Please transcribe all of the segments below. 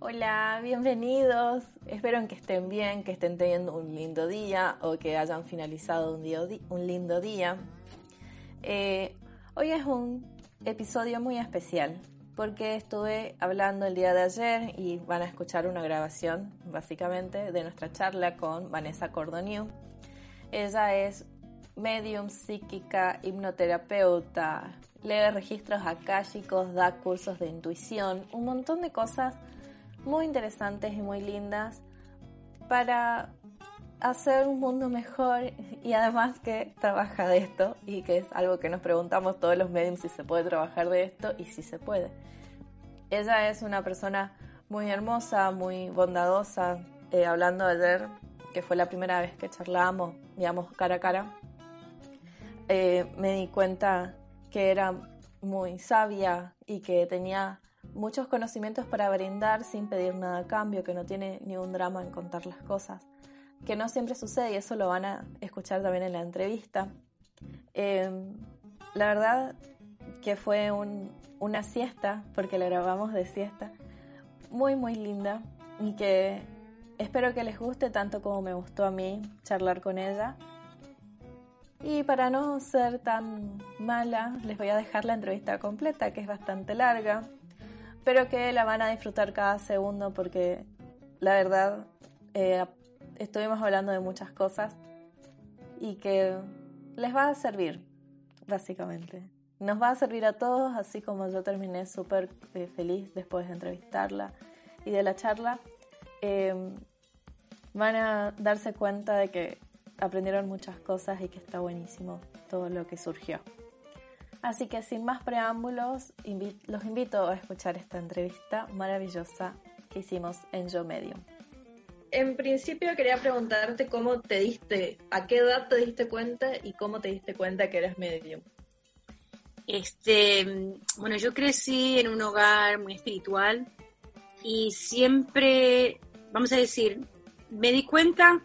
Hola, bienvenidos. Espero que estén bien, que estén teniendo un lindo día o que hayan finalizado un, día, un lindo día. Eh, hoy es un episodio muy especial porque estuve hablando el día de ayer y van a escuchar una grabación básicamente de nuestra charla con Vanessa Cordoniu. Ella es medium psíquica, hipnoterapeuta, lee registros akáshicos, da cursos de intuición, un montón de cosas muy interesantes y muy lindas para hacer un mundo mejor y además que trabaja de esto y que es algo que nos preguntamos todos los medios si se puede trabajar de esto y si se puede. Ella es una persona muy hermosa, muy bondadosa, eh, hablando ayer, que fue la primera vez que charlábamos, digamos, cara a cara, eh, me di cuenta que era muy sabia y que tenía muchos conocimientos para brindar sin pedir nada a cambio, que no tiene ni un drama en contar las cosas, que no siempre sucede y eso lo van a escuchar también en la entrevista. Em, la verdad que fue una siesta, porque la grabamos de siesta, muy muy linda y que espero que les guste tanto como me gustó a mí charlar con ella. Y para no ser tan mala, les voy a dejar la entrevista completa, que es bastante larga, pero que la van a disfrutar cada segundo porque la verdad eh, estuvimos hablando de muchas cosas y que les va a servir, básicamente. Nos va a servir a todos, así como yo terminé súper eh, feliz después de entrevistarla y de la charla. Eh, van a darse cuenta de que aprendieron muchas cosas y que está buenísimo todo lo que surgió. Así que sin más preámbulos, los invito a escuchar esta entrevista maravillosa que hicimos en Yo Medio. En principio quería preguntarte cómo te diste, a qué edad te diste cuenta y cómo te diste cuenta que eres medium. Este, bueno, yo crecí en un hogar muy espiritual y siempre, vamos a decir, me di cuenta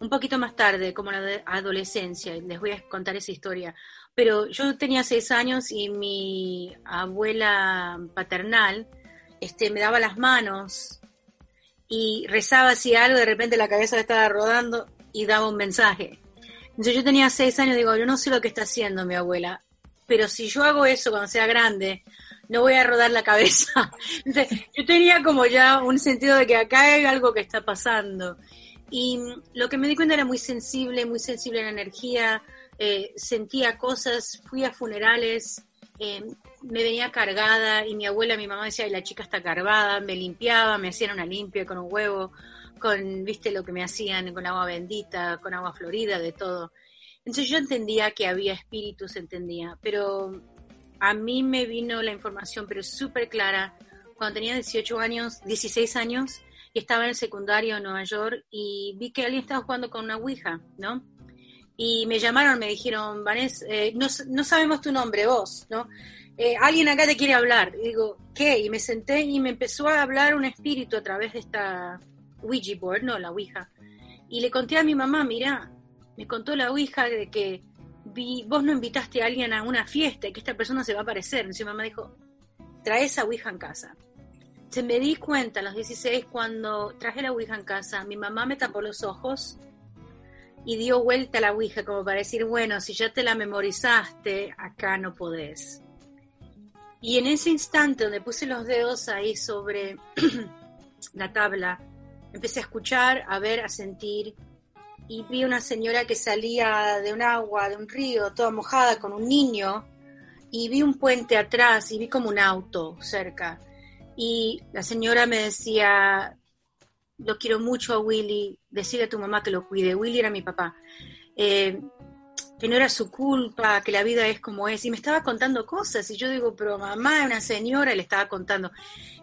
un poquito más tarde, como la adolescencia, les voy a contar esa historia. Pero yo tenía seis años y mi abuela paternal este, me daba las manos y rezaba así algo, de repente la cabeza estaba rodando y daba un mensaje. Entonces yo tenía seis años, digo, yo no sé lo que está haciendo mi abuela, pero si yo hago eso cuando sea grande, no voy a rodar la cabeza. Entonces, yo tenía como ya un sentido de que acá hay algo que está pasando. Y lo que me di cuenta era muy sensible, muy sensible en la energía, eh, sentía cosas, fui a funerales, eh, me venía cargada y mi abuela, mi mamá decía, la chica está cargada, me limpiaba, me hacían una limpia con un huevo, con, viste lo que me hacían, con agua bendita, con agua florida, de todo. Entonces yo entendía que había espíritus, entendía, pero a mí me vino la información, pero súper clara, cuando tenía 18 años, 16 años, y estaba en el secundario en Nueva York y vi que alguien estaba jugando con una Ouija, ¿no? Y me llamaron, me dijeron, Vanessa, eh, no, no, sabemos tu nombre, vos, ¿no? Eh, alguien acá te quiere hablar. Y digo, ¿qué? Y me senté y me empezó a hablar un espíritu a través de esta Ouija board, no, la Ouija. Y le conté a mi mamá, mira, me contó la Ouija de que vi, vos no invitaste a alguien a una fiesta y que esta persona se va a aparecer. Entonces mi mamá dijo, trae esa Ouija en casa se me di cuenta a los 16 cuando traje la Ouija en casa, mi mamá me tapó los ojos y dio vuelta la Ouija como para decir, bueno, si ya te la memorizaste, acá no podés. Y en ese instante donde puse los dedos ahí sobre la tabla, empecé a escuchar, a ver, a sentir y vi una señora que salía de un agua, de un río, toda mojada con un niño y vi un puente atrás y vi como un auto cerca y la señora me decía, lo quiero mucho a Willy, decirle a tu mamá que lo cuide. Willy era mi papá. Eh, que no era su culpa, que la vida es como es. Y me estaba contando cosas. Y yo digo, pero mamá, una señora, le estaba contando.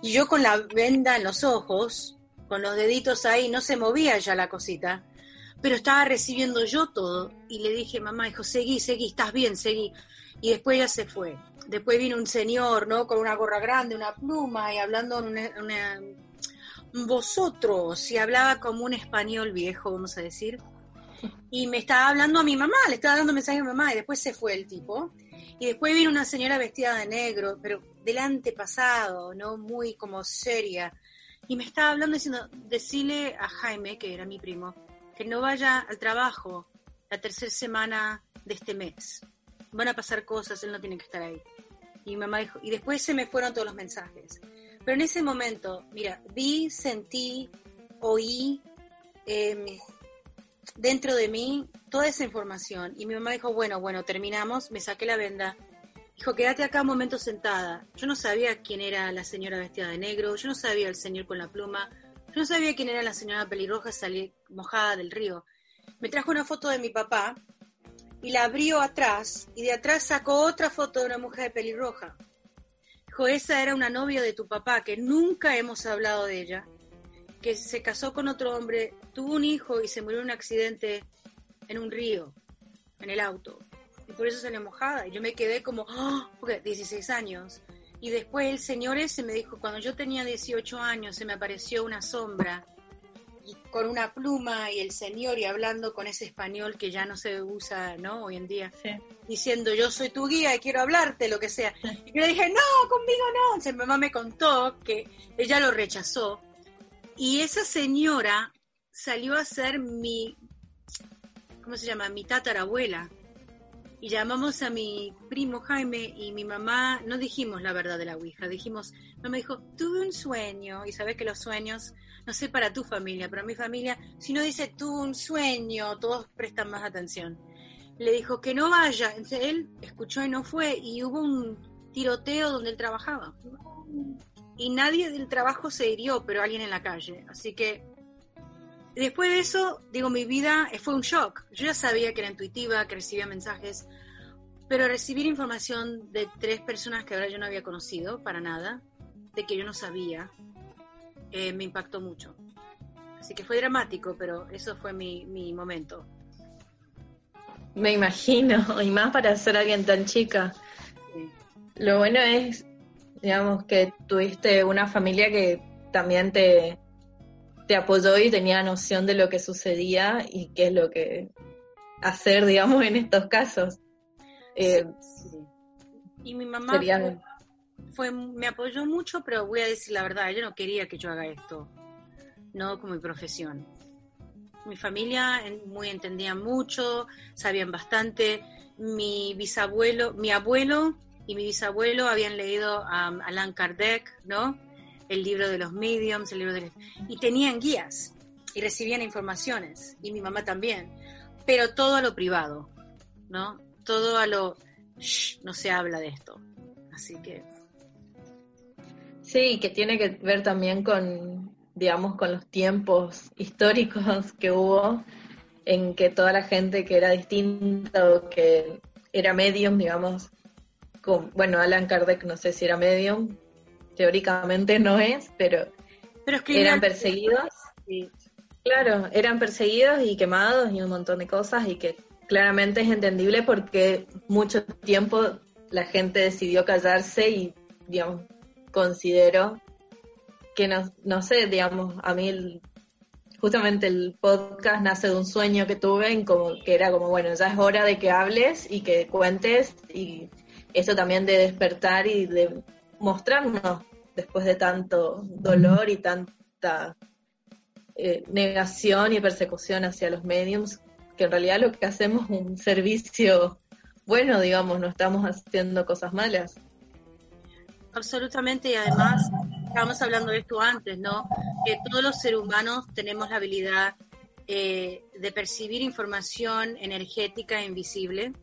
Y yo con la venda en los ojos, con los deditos ahí, no se movía ya la cosita. Pero estaba recibiendo yo todo. Y le dije, mamá, dijo, seguí, seguí, estás bien, seguí. Y después ya se fue después vino un señor, ¿no? Con una gorra grande, una pluma y hablando en una, vosotros, y hablaba como un español viejo, vamos a decir. Y me estaba hablando a mi mamá, le estaba dando mensaje a mi mamá y después se fue el tipo. Y después vino una señora vestida de negro, pero del antepasado, ¿no? Muy como seria. y me estaba hablando diciendo, decirle a Jaime, que era mi primo, que no vaya al trabajo la tercera semana de este mes. Van a pasar cosas, él no tiene que estar ahí. Y mamá dijo, y después se me fueron todos los mensajes. Pero en ese momento, mira, vi, sentí, oí em, dentro de mí toda esa información. Y mi mamá dijo, bueno, bueno, terminamos, me saqué la venda. Dijo, quédate acá un momento sentada. Yo no sabía quién era la señora vestida de negro, yo no sabía el señor con la pluma, yo no sabía quién era la señora pelirroja salí mojada del río. Me trajo una foto de mi papá y la abrió atrás y de atrás sacó otra foto de una mujer pelirroja. Esa era una novia de tu papá, que nunca hemos hablado de ella, que se casó con otro hombre, tuvo un hijo y se murió en un accidente en un río, en el auto. Y por eso salió mojada. Y yo me quedé como, ¡oh! porque 16 años. Y después el señor ese me dijo, cuando yo tenía 18 años, se me apareció una sombra con una pluma y el señor y hablando con ese español que ya no se usa, ¿no? Hoy en día, diciendo yo soy tu guía y quiero hablarte, lo que sea. Y yo le dije, no, conmigo no. Entonces mi mamá me contó que ella lo rechazó. Y esa señora salió a ser mi, ¿cómo se llama? Mi tatarabuela. Y llamamos a mi primo Jaime y mi mamá, no dijimos la verdad de la Ouija, dijimos, mamá dijo, tuve un sueño, y sabes que los sueños no sé para tu familia, pero mi familia, si no dice tú un sueño, todos prestan más atención. Le dijo que no vaya, entonces él escuchó y no fue, y hubo un tiroteo donde él trabajaba. Y nadie del trabajo se hirió, pero alguien en la calle. Así que después de eso, digo, mi vida fue un shock. Yo ya sabía que era intuitiva, que recibía mensajes, pero recibir información de tres personas que ahora yo no había conocido para nada, de que yo no sabía, eh, me impactó mucho. Así que fue dramático, pero eso fue mi, mi momento. Me imagino, y más para ser alguien tan chica. Lo bueno es, digamos, que tuviste una familia que también te, te apoyó y tenía noción de lo que sucedía y qué es lo que hacer, digamos, en estos casos. Eh, y mi mamá fue, me apoyó mucho, pero voy a decir la verdad, ella no quería que yo haga esto, no como mi profesión. Mi familia muy entendía mucho, sabían bastante. Mi bisabuelo, mi abuelo y mi bisabuelo habían leído a Allan Kardec, ¿no? El libro de los mediums, el libro de... y tenían guías y recibían informaciones, y mi mamá también, pero todo a lo privado, ¿no? Todo a lo... no se habla de esto. Así que Sí, que tiene que ver también con, digamos, con los tiempos históricos que hubo en que toda la gente que era distinta o que era medium, digamos, con, bueno, Alan Kardec no sé si era medium, teóricamente no es, pero, pero eran perseguidos. Y, claro, eran perseguidos y quemados y un montón de cosas y que claramente es entendible porque mucho tiempo la gente decidió callarse y, digamos, considero que no, no sé, digamos, a mí justamente el podcast nace de un sueño que tuve en como que era como, bueno, ya es hora de que hables y que cuentes y eso también de despertar y de mostrarnos después de tanto dolor y tanta eh, negación y persecución hacia los mediums, que en realidad lo que hacemos es un servicio bueno, digamos, no estamos haciendo cosas malas. Absolutamente, y además, estábamos hablando de esto antes, ¿no? Que todos los seres humanos tenemos la habilidad eh, de percibir información energética e invisible.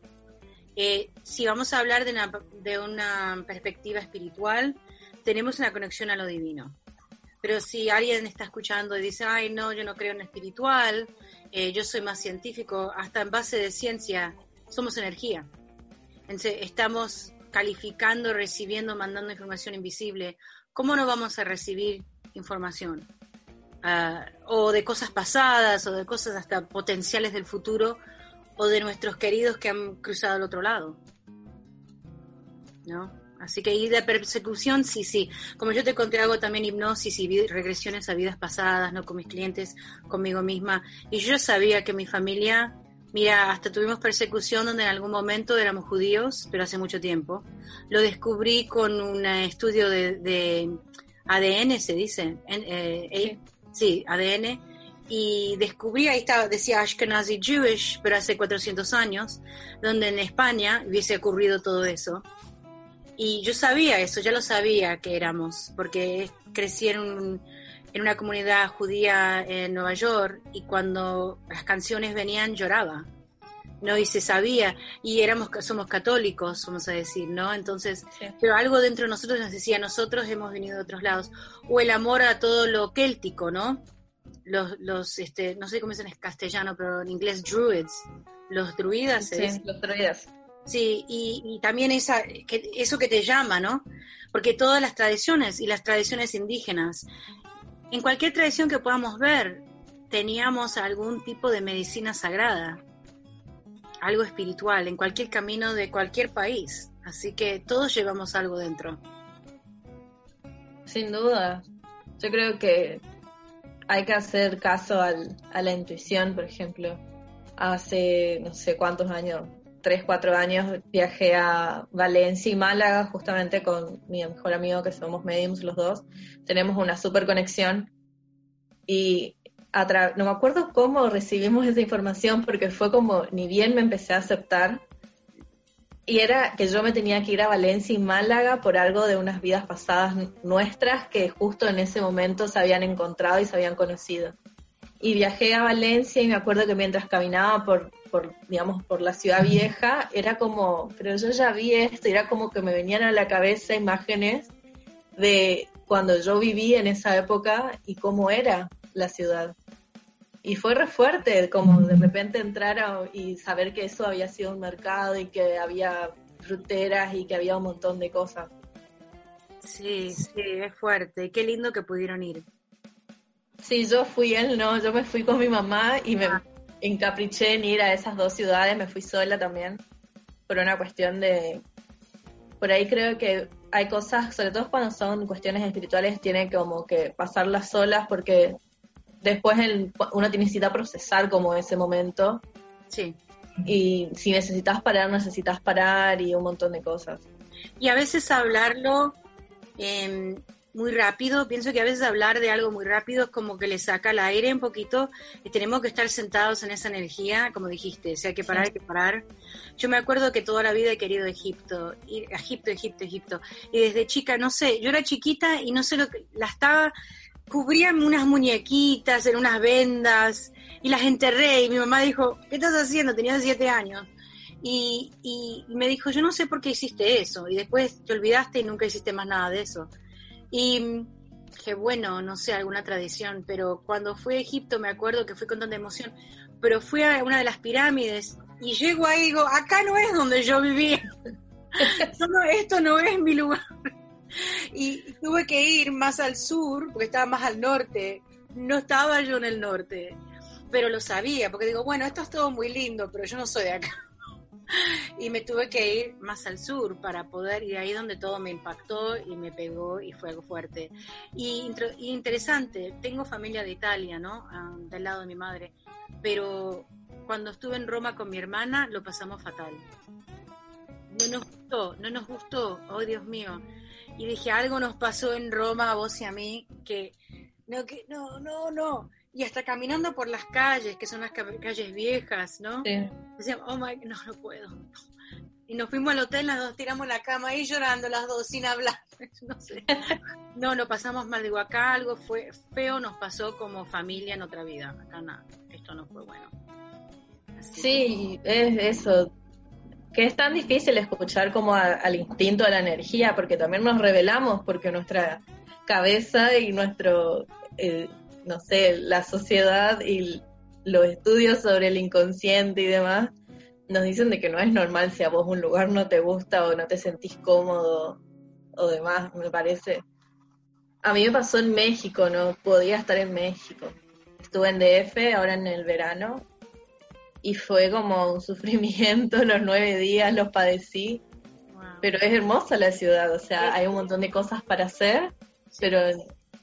Eh, si vamos a hablar de una, de una perspectiva espiritual, tenemos una conexión a lo divino. Pero si alguien está escuchando y dice, ay, no, yo no creo en espiritual, eh, yo soy más científico, hasta en base de ciencia, somos energía. Entonces, estamos calificando, recibiendo, mandando información invisible, ¿cómo no vamos a recibir información? Ah, o de cosas pasadas, o de cosas hasta potenciales del futuro, o de nuestros queridos que han cruzado al otro lado. ¿No? Así que ir de persecución, sí, sí. Como yo te conté, hago también hipnosis y regresiones a vidas pasadas, ¿no? Con mis clientes, conmigo misma. Y yo sabía que mi familia Mira, hasta tuvimos persecución donde en algún momento éramos judíos, pero hace mucho tiempo. Lo descubrí con un estudio de, ADN, se dice, eh, sí. ADN, y descubrí, ahí estaba, decía Ashkenazi Jewish, pero hace 400 años, donde en España hubiese ocurrido todo eso. Y yo sabía eso, ya lo sabía que éramos, porque crecí en, en una comunidad judía en Nueva York y cuando las canciones venían lloraba. ¿no? Y se sabía, y éramos, somos católicos, vamos a decir, ¿no? Entonces, pero algo dentro de nosotros nos decía, nosotros hemos venido de otros lados. O el amor a todo lo céltico, ¿no? Los, los este, no sé cómo es en castellano, pero en inglés, druids, los druidas. Sí, los druidas. Sí, y, también esa, que, eso que te llama, ¿no? Porque todas las tradiciones y las tradiciones indígenas, en cualquier tradición que podamos ver, teníamos algún tipo de medicina sagrada algo espiritual en cualquier camino de cualquier país. Así que todos llevamos algo dentro. Sin duda. Yo creo que hay que hacer caso al, a la intuición, por ejemplo. Hace no sé cuántos años, tres, cuatro años, viajé a Valencia y Málaga justamente con mi mejor amigo que somos mediums los dos. Tenemos una super conexión y no me acuerdo cómo recibimos esa información porque fue como, ni bien me empecé a aceptar, y era que yo me tenía que ir a Valencia y Málaga por algo de unas vidas pasadas nuestras que justo en ese momento se habían encontrado y se habían conocido. Y viajé a Valencia y me acuerdo que mientras caminaba por, por digamos, por la ciudad vieja, era como, pero yo ya vi esto, era como que me venían a la cabeza imágenes de cuando yo viví en esa época y cómo era la ciudad. Y fue re fuerte, como de repente entrar y saber que eso había sido un mercado y que había fruteras y que había un montón de cosas. Sí, sí, es fuerte. Qué lindo que pudieron ir. Sí, yo fui él, no, yo me fui con mi mamá y me ah. Encapriché en ir a esas dos ciudades, me fui sola también, por una cuestión de... Por ahí creo que hay cosas, sobre todo cuando son cuestiones espirituales, tiene como que pasarlas solas porque después uno necesita procesar como ese momento. Sí. Y si necesitas parar, necesitas parar y un montón de cosas. Y a veces hablarlo em, muy rápido, pienso que a veces hablar de algo muy rápido es como que le saca el aire un poquito y tenemos que estar sentados en esa energía, como dijiste, si hay que parar, hay que parar. Yo me acuerdo que toda la vida he querido Egipto, ir Egipto, Egipto, Egipto. Y desde chica, no sé, yo era chiquita y no sé lo que, la estaba cubrían unas muñequitas en unas vendas y las enterré y mi mamá dijo, ¿qué estás haciendo? Tenía siete años. Y, y, me dijo, yo no sé por qué hiciste eso. Y después te olvidaste y nunca hiciste más nada de eso. Y que bueno, no sé, alguna tradición, pero cuando fui a Egipto me acuerdo que fui con tanta emoción, pero fui a una de las pirámides y llego ahí y digo, acá no es donde yo vivía. esto no es mi lugar. y tuve que ir más al sur, porque estaba más al norte. No estaba yo en el norte, pero lo sabía, porque digo, bueno, esto es todo muy lindo, pero yo no soy de acá. Y me tuve que ir más al sur para poder, y ahí donde todo me impactó y me pegó y fue algo fuerte. Y, interesante, tengo familia de Italia, ¿no? Ah, del lado de mi madre, pero cuando estuve en Roma con mi hermana lo pasamos fatal. No nos gustó, no nos gustó, oh Dios mío y dije, algo nos pasó en Roma a vos y a mí, que no, que no, no, no. Y hasta caminando por las calles, que son las calles viejas, ¿no? Sí. Decíamos, oh my, no, no puedo. Y nos fuimos al hotel, las dos tiramos la cama ahí llorando las dos sin hablar. no sé. No, no pasamos mal. Digo, acá algo fue feo, nos pasó como familia en otra vida. Acá nada, esto no fue bueno. sí, es eso que es tan difícil escuchar como al instinto, a la energía, porque también nos revelamos, porque nuestra cabeza y nuestro, eh, no sé, la sociedad y los estudios sobre el inconsciente y demás, nos dicen de que no es normal si a vos un lugar no te gusta o no te sentís cómodo o demás, me parece. A mí me pasó en México, no podía estar en México. Estuve en DF ahora en el verano y fue como un sufrimiento, los nueve días los padecí, pero es hermosa la ciudad, o sea, hay un montón de cosas para hacer, pero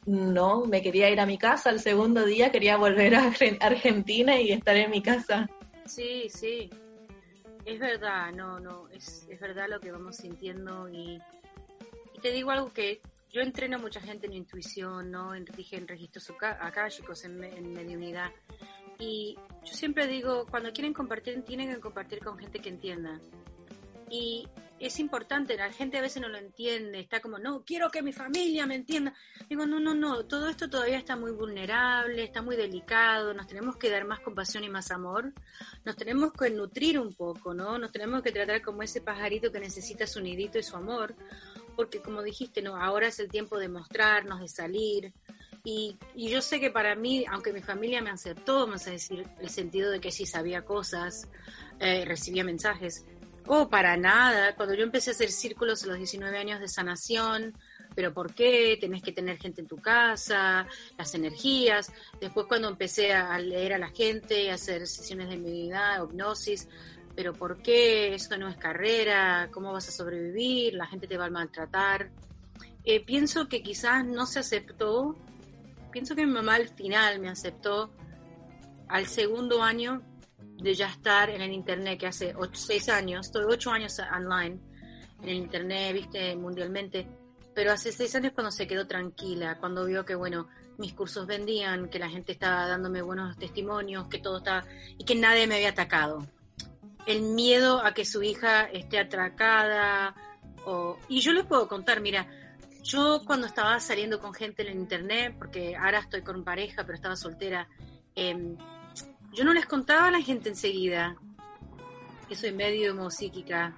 no, me quería ir a mi casa, el segundo día quería volver a Argentina y estar en mi casa. Sí, sí, es verdad, no, no, es, es verdad lo que vamos sintiendo y, te digo algo que yo entreno a mucha gente en intuición, ¿no? En, dije en registros chicos en, en mediunidad. Y yo siempre digo, cuando quieren compartir, tienen que compartir con gente que entienda. Y es importante, la gente a veces no lo entiende, está como, no, quiero que mi familia me entienda. Digo, no, no, no, todo esto todavía está muy vulnerable, está muy delicado, nos tenemos que dar más compasión y más amor, nos tenemos que nutrir un poco, ¿no? Nos tenemos que tratar como ese pajarito que necesita su nidito y su amor, porque como dijiste, no, ahora es el tiempo de mostrarnos, de salir, y, yo sé que para mí, aunque mi familia me aceptó, vamos a decir, el sentido de que sí sabía cosas, eh, recibía mensajes, o para nada, cuando yo empecé a hacer círculos a los 19 años de sanación, pero ¿por qué? Tenés que tener gente en tu casa, las energías. Después cuando empecé a leer a la gente, a hacer sesiones de medida, hipnosis, pero ¿por qué? Esto no es carrera, ¿cómo vas a sobrevivir? La gente te va a maltratar. Eh, pienso que quizás no se aceptó pienso que mi mamá al final me aceptó al segundo año de ya estar en el internet, que hace ocho, seis años, estoy ocho años online en el internet, viste, mundialmente, pero hace seis años cuando se quedó tranquila, cuando vio que, bueno, mis cursos vendían, que la gente estaba dándome buenos testimonios, que todo estaba, y que nadie me había atacado. El miedo a que su hija esté atracada, o, y yo les puedo contar, mira, yo cuando estaba saliendo con gente en el internet, porque ahora estoy con pareja, pero estaba soltera, em, yo no les contaba a la gente enseguida que soy medio psíquica.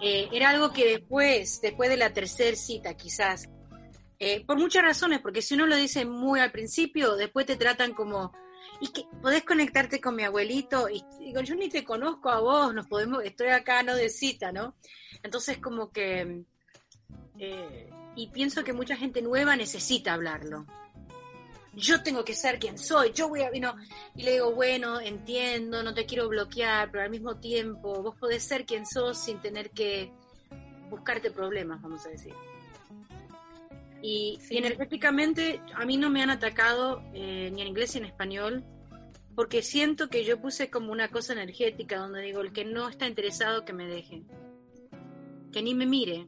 Eh, era algo que después, después de la tercera cita quizás, eh, por muchas razones, porque si uno lo dice muy al principio, después te tratan como, y que podés conectarte con mi abuelito, y digo, yo ni te conozco a vos, nos podemos, estoy acá no de cita, ¿no? Entonces como que eh, y pienso que mucha gente nueva necesita hablarlo. Yo tengo que ser quien soy, yo voy a... No. Y le digo, bueno, entiendo, no te quiero bloquear, pero al mismo tiempo vos podés ser quien sos sin tener que buscarte problemas, vamos a decir. Y, energéticamente a mí no me han atacado eh, ni en inglés ni en español, porque siento que yo puse como una cosa energética donde digo, el que no está interesado que me deje, que ni me mire,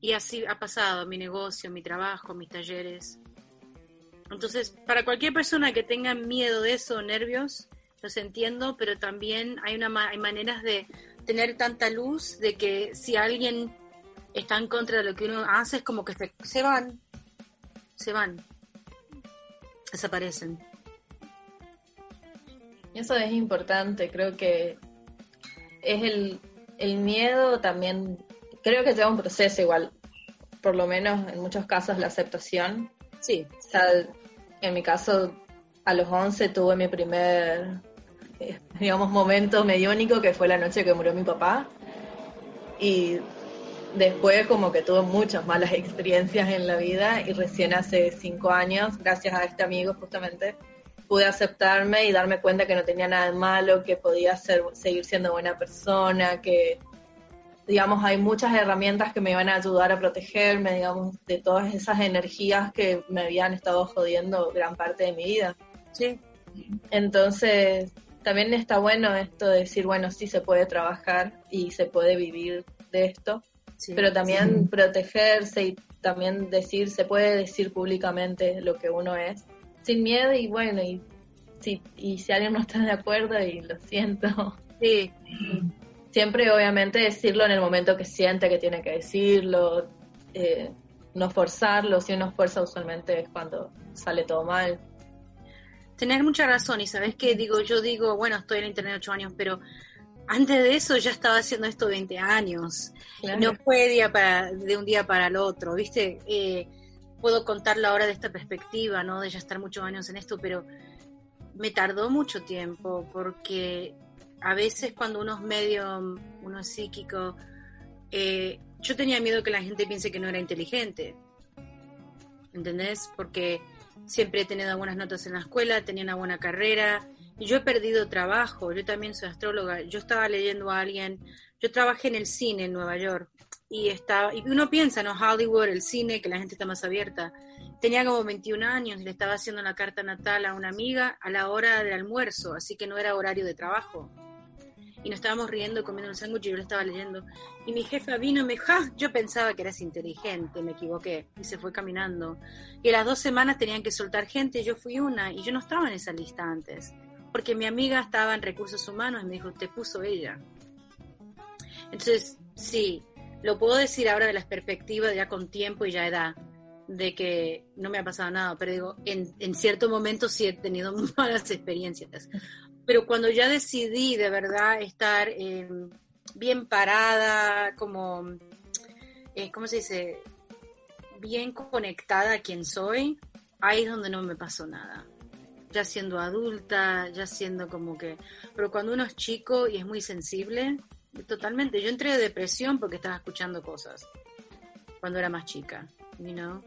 y así ha pasado mi negocio, mi trabajo, mis talleres. Entonces, para cualquier persona que tenga miedo de eso, nervios, los entiendo, pero también hay, una, hay maneras de tener tanta luz de que si alguien está en contra de lo que uno hace, es como que se, se van, se van, desaparecen. Eso es importante, creo que es el, el miedo también creo que lleva un proceso igual, por lo menos en muchos casos la aceptación. Sí. O sea, en mi caso, a los 11 tuve mi primer, eh, digamos, momento mediónico, que fue la noche que murió mi papá. Y después como que tuve muchas malas experiencias en la vida y recién hace cinco años, gracias a este amigo justamente, pude aceptarme y darme cuenta que no tenía nada de malo, que podía ser, seguir siendo buena persona, que digamos, hay muchas herramientas que me van a ayudar a protegerme, digamos, de todas esas energías que me habían estado jodiendo gran parte de mi vida. Sí. Entonces, también está bueno esto de decir, bueno, sí se puede trabajar y se puede vivir de esto, pero también protegerse y también decir, se puede decir públicamente lo que uno es, sin miedo y bueno, y si, y si alguien no está de acuerdo, y lo siento. Sí siempre obviamente decirlo en el momento que siente que tiene que decirlo, eh, no forzarlo, si uno fuerza usualmente es cuando sale todo mal. Tenés mucha razón y sabes que digo, yo digo, bueno, estoy en internet ocho años, pero antes de eso ya estaba haciendo esto 20 años. No fue día para, de un día para el otro, ¿viste? Eh, puedo contarlo ahora de esta perspectiva, ¿no? De ya estar muchos años en esto, pero me tardó mucho tiempo porque a veces cuando uno es medio, uno es psíquico, eh, yo tenía miedo que la gente piense que no era inteligente. ¿Entendés? Porque siempre he tenido buenas notas en la escuela, tenía una buena carrera, y yo he perdido trabajo, yo también soy astróloga, yo estaba leyendo a alguien, yo trabajé en el cine en Nueva York, y estaba, y uno piensa, ¿no? Hollywood, el cine, que la gente está más abierta. Tenía como 21 años, le estaba haciendo una carta natal a una amiga a la hora del almuerzo, así que no era horario de trabajo y nos estábamos riendo comiendo el sándwich y yo lo estaba leyendo. Y mi jefa vino y me dijo, ah, yo pensaba que eras inteligente, me equivoqué. Y se fue caminando. Y a las dos semanas tenían que soltar gente, yo fui una, y yo no estaba en esa lista antes. Porque mi amiga estaba en recursos humanos y me dijo, te puso ella. Entonces, sí, lo puedo decir ahora de las perspectivas ya con tiempo y ya edad, de que no me ha pasado nada, pero digo, en, en cierto momento sí he tenido malas experiencias. Pero cuando ya decidí de verdad estar eh, bien parada, como, eh, ¿cómo se dice? Bien conectada a quien soy, ahí es donde no me pasó nada. Ya siendo adulta, ya siendo como que... Pero cuando uno es chico y es muy sensible, totalmente. Yo entré de depresión porque estaba escuchando cosas cuando era más chica, you know?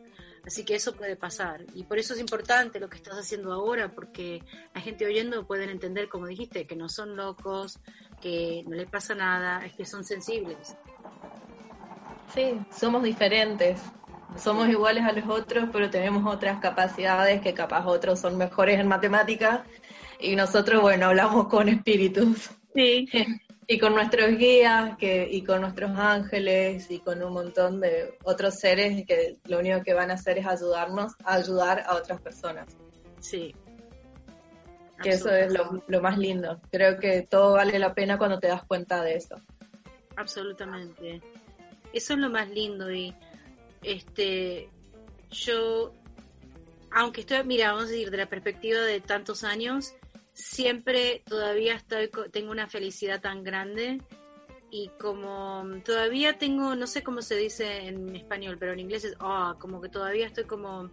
Así que eso puede pasar. Y por eso es importante lo que estás haciendo ahora, porque la gente oyendo pueden entender, como dijiste, que no son locos, que no les pasa nada, es que son sensibles. Sí, somos diferentes. Somos iguales a los otros, pero tenemos otras capacidades que capaz otros son mejores en matemáticas y nosotros, bueno, hablamos con espíritus. Sí. y con nuestros guías que, y con nuestros ángeles y con un montón de otros seres que lo único que van a hacer es ayudarnos a ayudar a otras personas. Sí. Que eso es lo, lo más lindo. Creo que todo vale la pena cuando te das cuenta de eso. Absolutamente. Eso es lo más lindo y este yo aunque estoy, mira, vamos a decir, de la perspectiva de tantos años, siempre todavía estoy, tengo una felicidad tan grande y como todavía tengo, no sé cómo se dice en español, pero en inglés es, oh, como que todavía estoy como,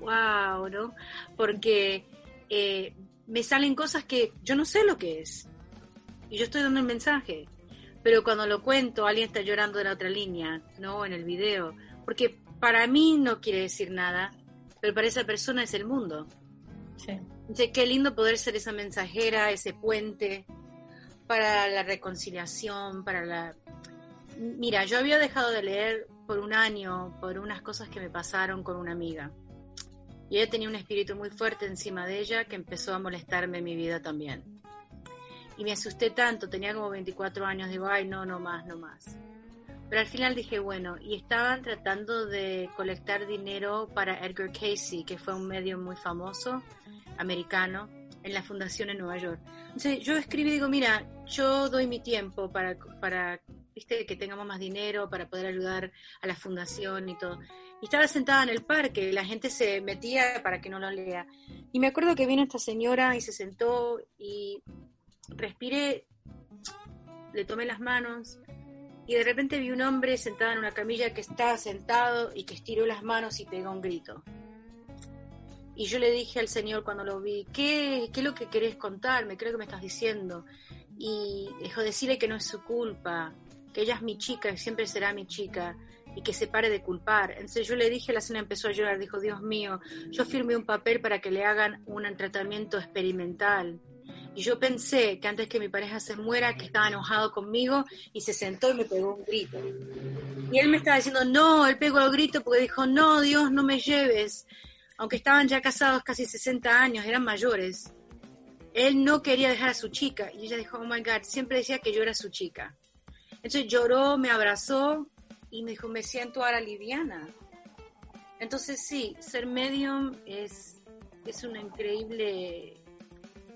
wow, ¿no? Porque eh, me salen cosas que yo no sé lo que es. Y yo estoy dando el mensaje. Pero cuando lo cuento, alguien está llorando de la otra línea, ¿no? En el video. Porque para mí no quiere decir nada, pero para esa persona es el mundo. Sí qué lindo poder ser esa mensajera, ese puente para la reconciliación, para la... Mira, yo había dejado de leer por un año por unas cosas que me pasaron con una amiga. Y ella tenía un espíritu muy fuerte encima de ella que empezó a molestarme en mi vida también. Y me asusté tanto, tenía como 24 años, digo, ay, no, no más, no más. Pero al final dije, bueno, y estaban tratando de colectar dinero para Edgar Casey, que fue un medio muy famoso, americano en la fundación en Nueva York. Entonces yo escribí y digo, mira, yo doy mi tiempo para, para ¿viste? que tengamos más dinero, para poder ayudar a la fundación y todo. Y estaba sentada en el parque, la gente se metía para que no lo lea. Y me acuerdo que vino esta señora y se sentó y respiré, le tomé las manos y de repente vi un hombre sentado en una camilla que estaba sentado y que estiró las manos y pegó un grito. Y yo le dije al Señor cuando lo vi, ¿qué, qué es lo que querés contarme? ¿Qué es lo que me estás diciendo? Y dejó decirle que no es su culpa, que ella es mi chica y siempre será mi chica y que se pare de culpar. Entonces yo le dije, la señora empezó a llorar, dijo, Dios mío, yo firmé un papel para que le hagan un tratamiento experimental. Y yo pensé que antes que mi pareja se muera, que estaba enojado conmigo y se sentó y me pegó un grito. Y él me estaba diciendo, no, él pegó el grito porque dijo, no, Dios, no me lleves aunque estaban ya casados casi 60 años, eran mayores, él no quería dejar a su chica. Y ella dijo, oh my God, siempre decía que yo era su chica. Entonces lloró, me abrazó y me dijo, me siento ahora liviana. Entonces sí, ser medium es, es una increíble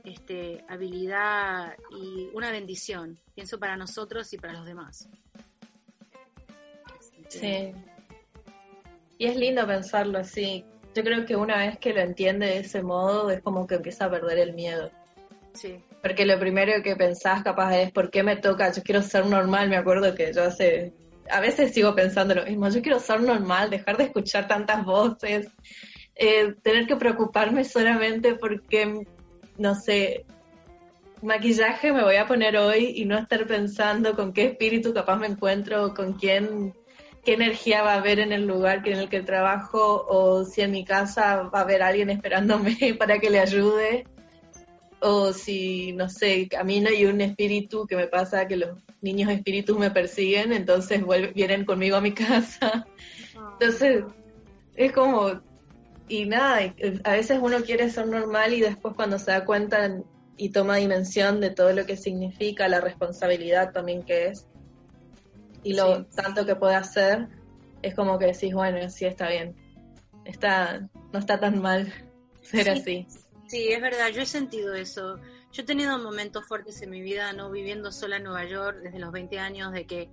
este, habilidad y una bendición, pienso para nosotros y para los demás. Sí. Y es lindo pensarlo así, yo creo que una vez que lo entiende de ese modo es como que empieza a perder el miedo. Sí. Porque lo primero que pensás capaz es, ¿por qué me toca? Yo quiero ser normal, me acuerdo que yo hace, a veces sigo pensando lo mismo, yo quiero ser normal, dejar de escuchar tantas voces, eh, tener que preocuparme solamente porque, no sé, maquillaje me voy a poner hoy y no estar pensando con qué espíritu capaz me encuentro, con quién qué energía va a haber en el lugar en el que trabajo o si en mi casa va a haber alguien esperándome para que le ayude o si, no sé, camino y un espíritu que me pasa que los niños espíritus me persiguen, entonces vienen conmigo a mi casa. Entonces, es como, y nada, a veces uno quiere ser normal y después cuando se da cuenta y toma dimensión de todo lo que significa, la responsabilidad también que es, y lo tanto que puede hacer, es como que decís, bueno, sí está bien, está, no está tan mal ser así. Sí, es verdad, yo he sentido eso. Yo he tenido momentos fuertes en mi vida, no viviendo sola en Nueva York desde los 20 años, de que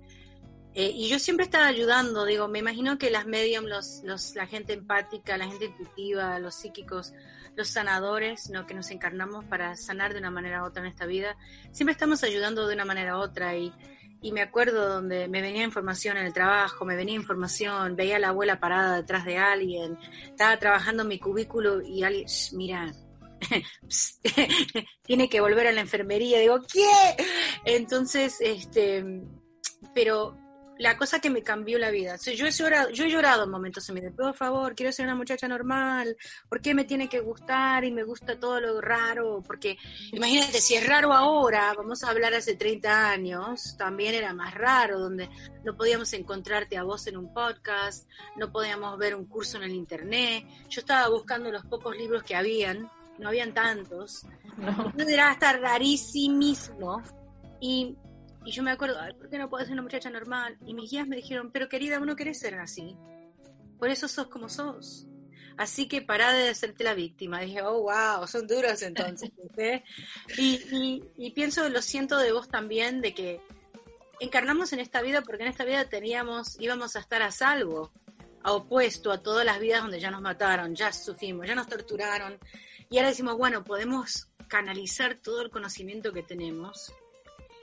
eh, y yo siempre estaba ayudando, digo, me imagino que las medium, los, los, la gente empática, la gente intuitiva, los psíquicos, los sanadores, ¿no? que nos encarnamos para sanar de una manera u otra en esta vida, siempre estamos ayudando de una manera u otra y, y me acuerdo donde me venía información en el trabajo, me venía información, veía a la abuela parada detrás de alguien, estaba trabajando en mi cubículo y alguien, mira, tiene que volver a la enfermería, digo, ¿qué? Entonces, este, pero la cosa que me cambió la vida. yo, he llorado, yo he llorado en momentos en mi vida, por favor, quiero ser una muchacha normal, ¿por qué me tiene que gustar y me gusta todo lo raro? Porque imagínate, si es raro ahora, vamos a hablar hace 30 años, también era más raro, donde no podíamos encontrarte a vos en un podcast, no podíamos ver un curso en el internet. Yo estaba buscando los pocos libros que habían, no habían tantos. No. Era hasta rarísimo. Y y yo me acuerdo, ¿por qué no puedo ser una muchacha normal? Y mis guías me dijeron, pero querida, uno querés ser así. Por eso sos como sos. Así que pará de hacerte la víctima. Dije, oh, wow, son duros entonces. y, y, pienso, lo siento de vos también, de que encarnamos en esta vida porque en esta vida teníamos, íbamos a estar a salvo, a opuesto a todas las vidas donde ya nos mataron, ya sufrimos, ya nos torturaron. Y ahora decimos, bueno, podemos canalizar todo el conocimiento que tenemos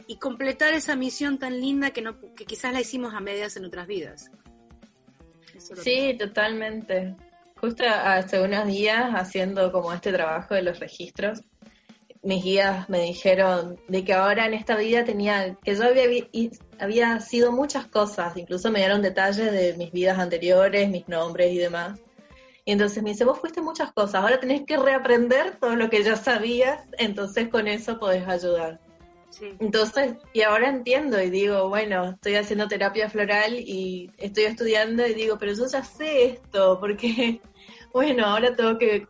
y completar esa misión tan linda que, no, que quizás la hicimos a medias en otras vidas. Sí, totalmente. Justo hace unos días haciendo como este trabajo de los registros, mis guías me dijeron de que ahora en esta vida tenía, que yo había, había sido muchas cosas, incluso me dieron detalles de mis vidas anteriores, mis nombres y demás. Y entonces me dice, vos fuiste muchas cosas, ahora tenés que reaprender todo lo que ya sabías, entonces con eso podés ayudar. Entonces, y ahora entiendo y digo, bueno, estoy haciendo terapia floral y estoy estudiando y digo, pero yo ya sé esto, porque, bueno, ahora tengo que,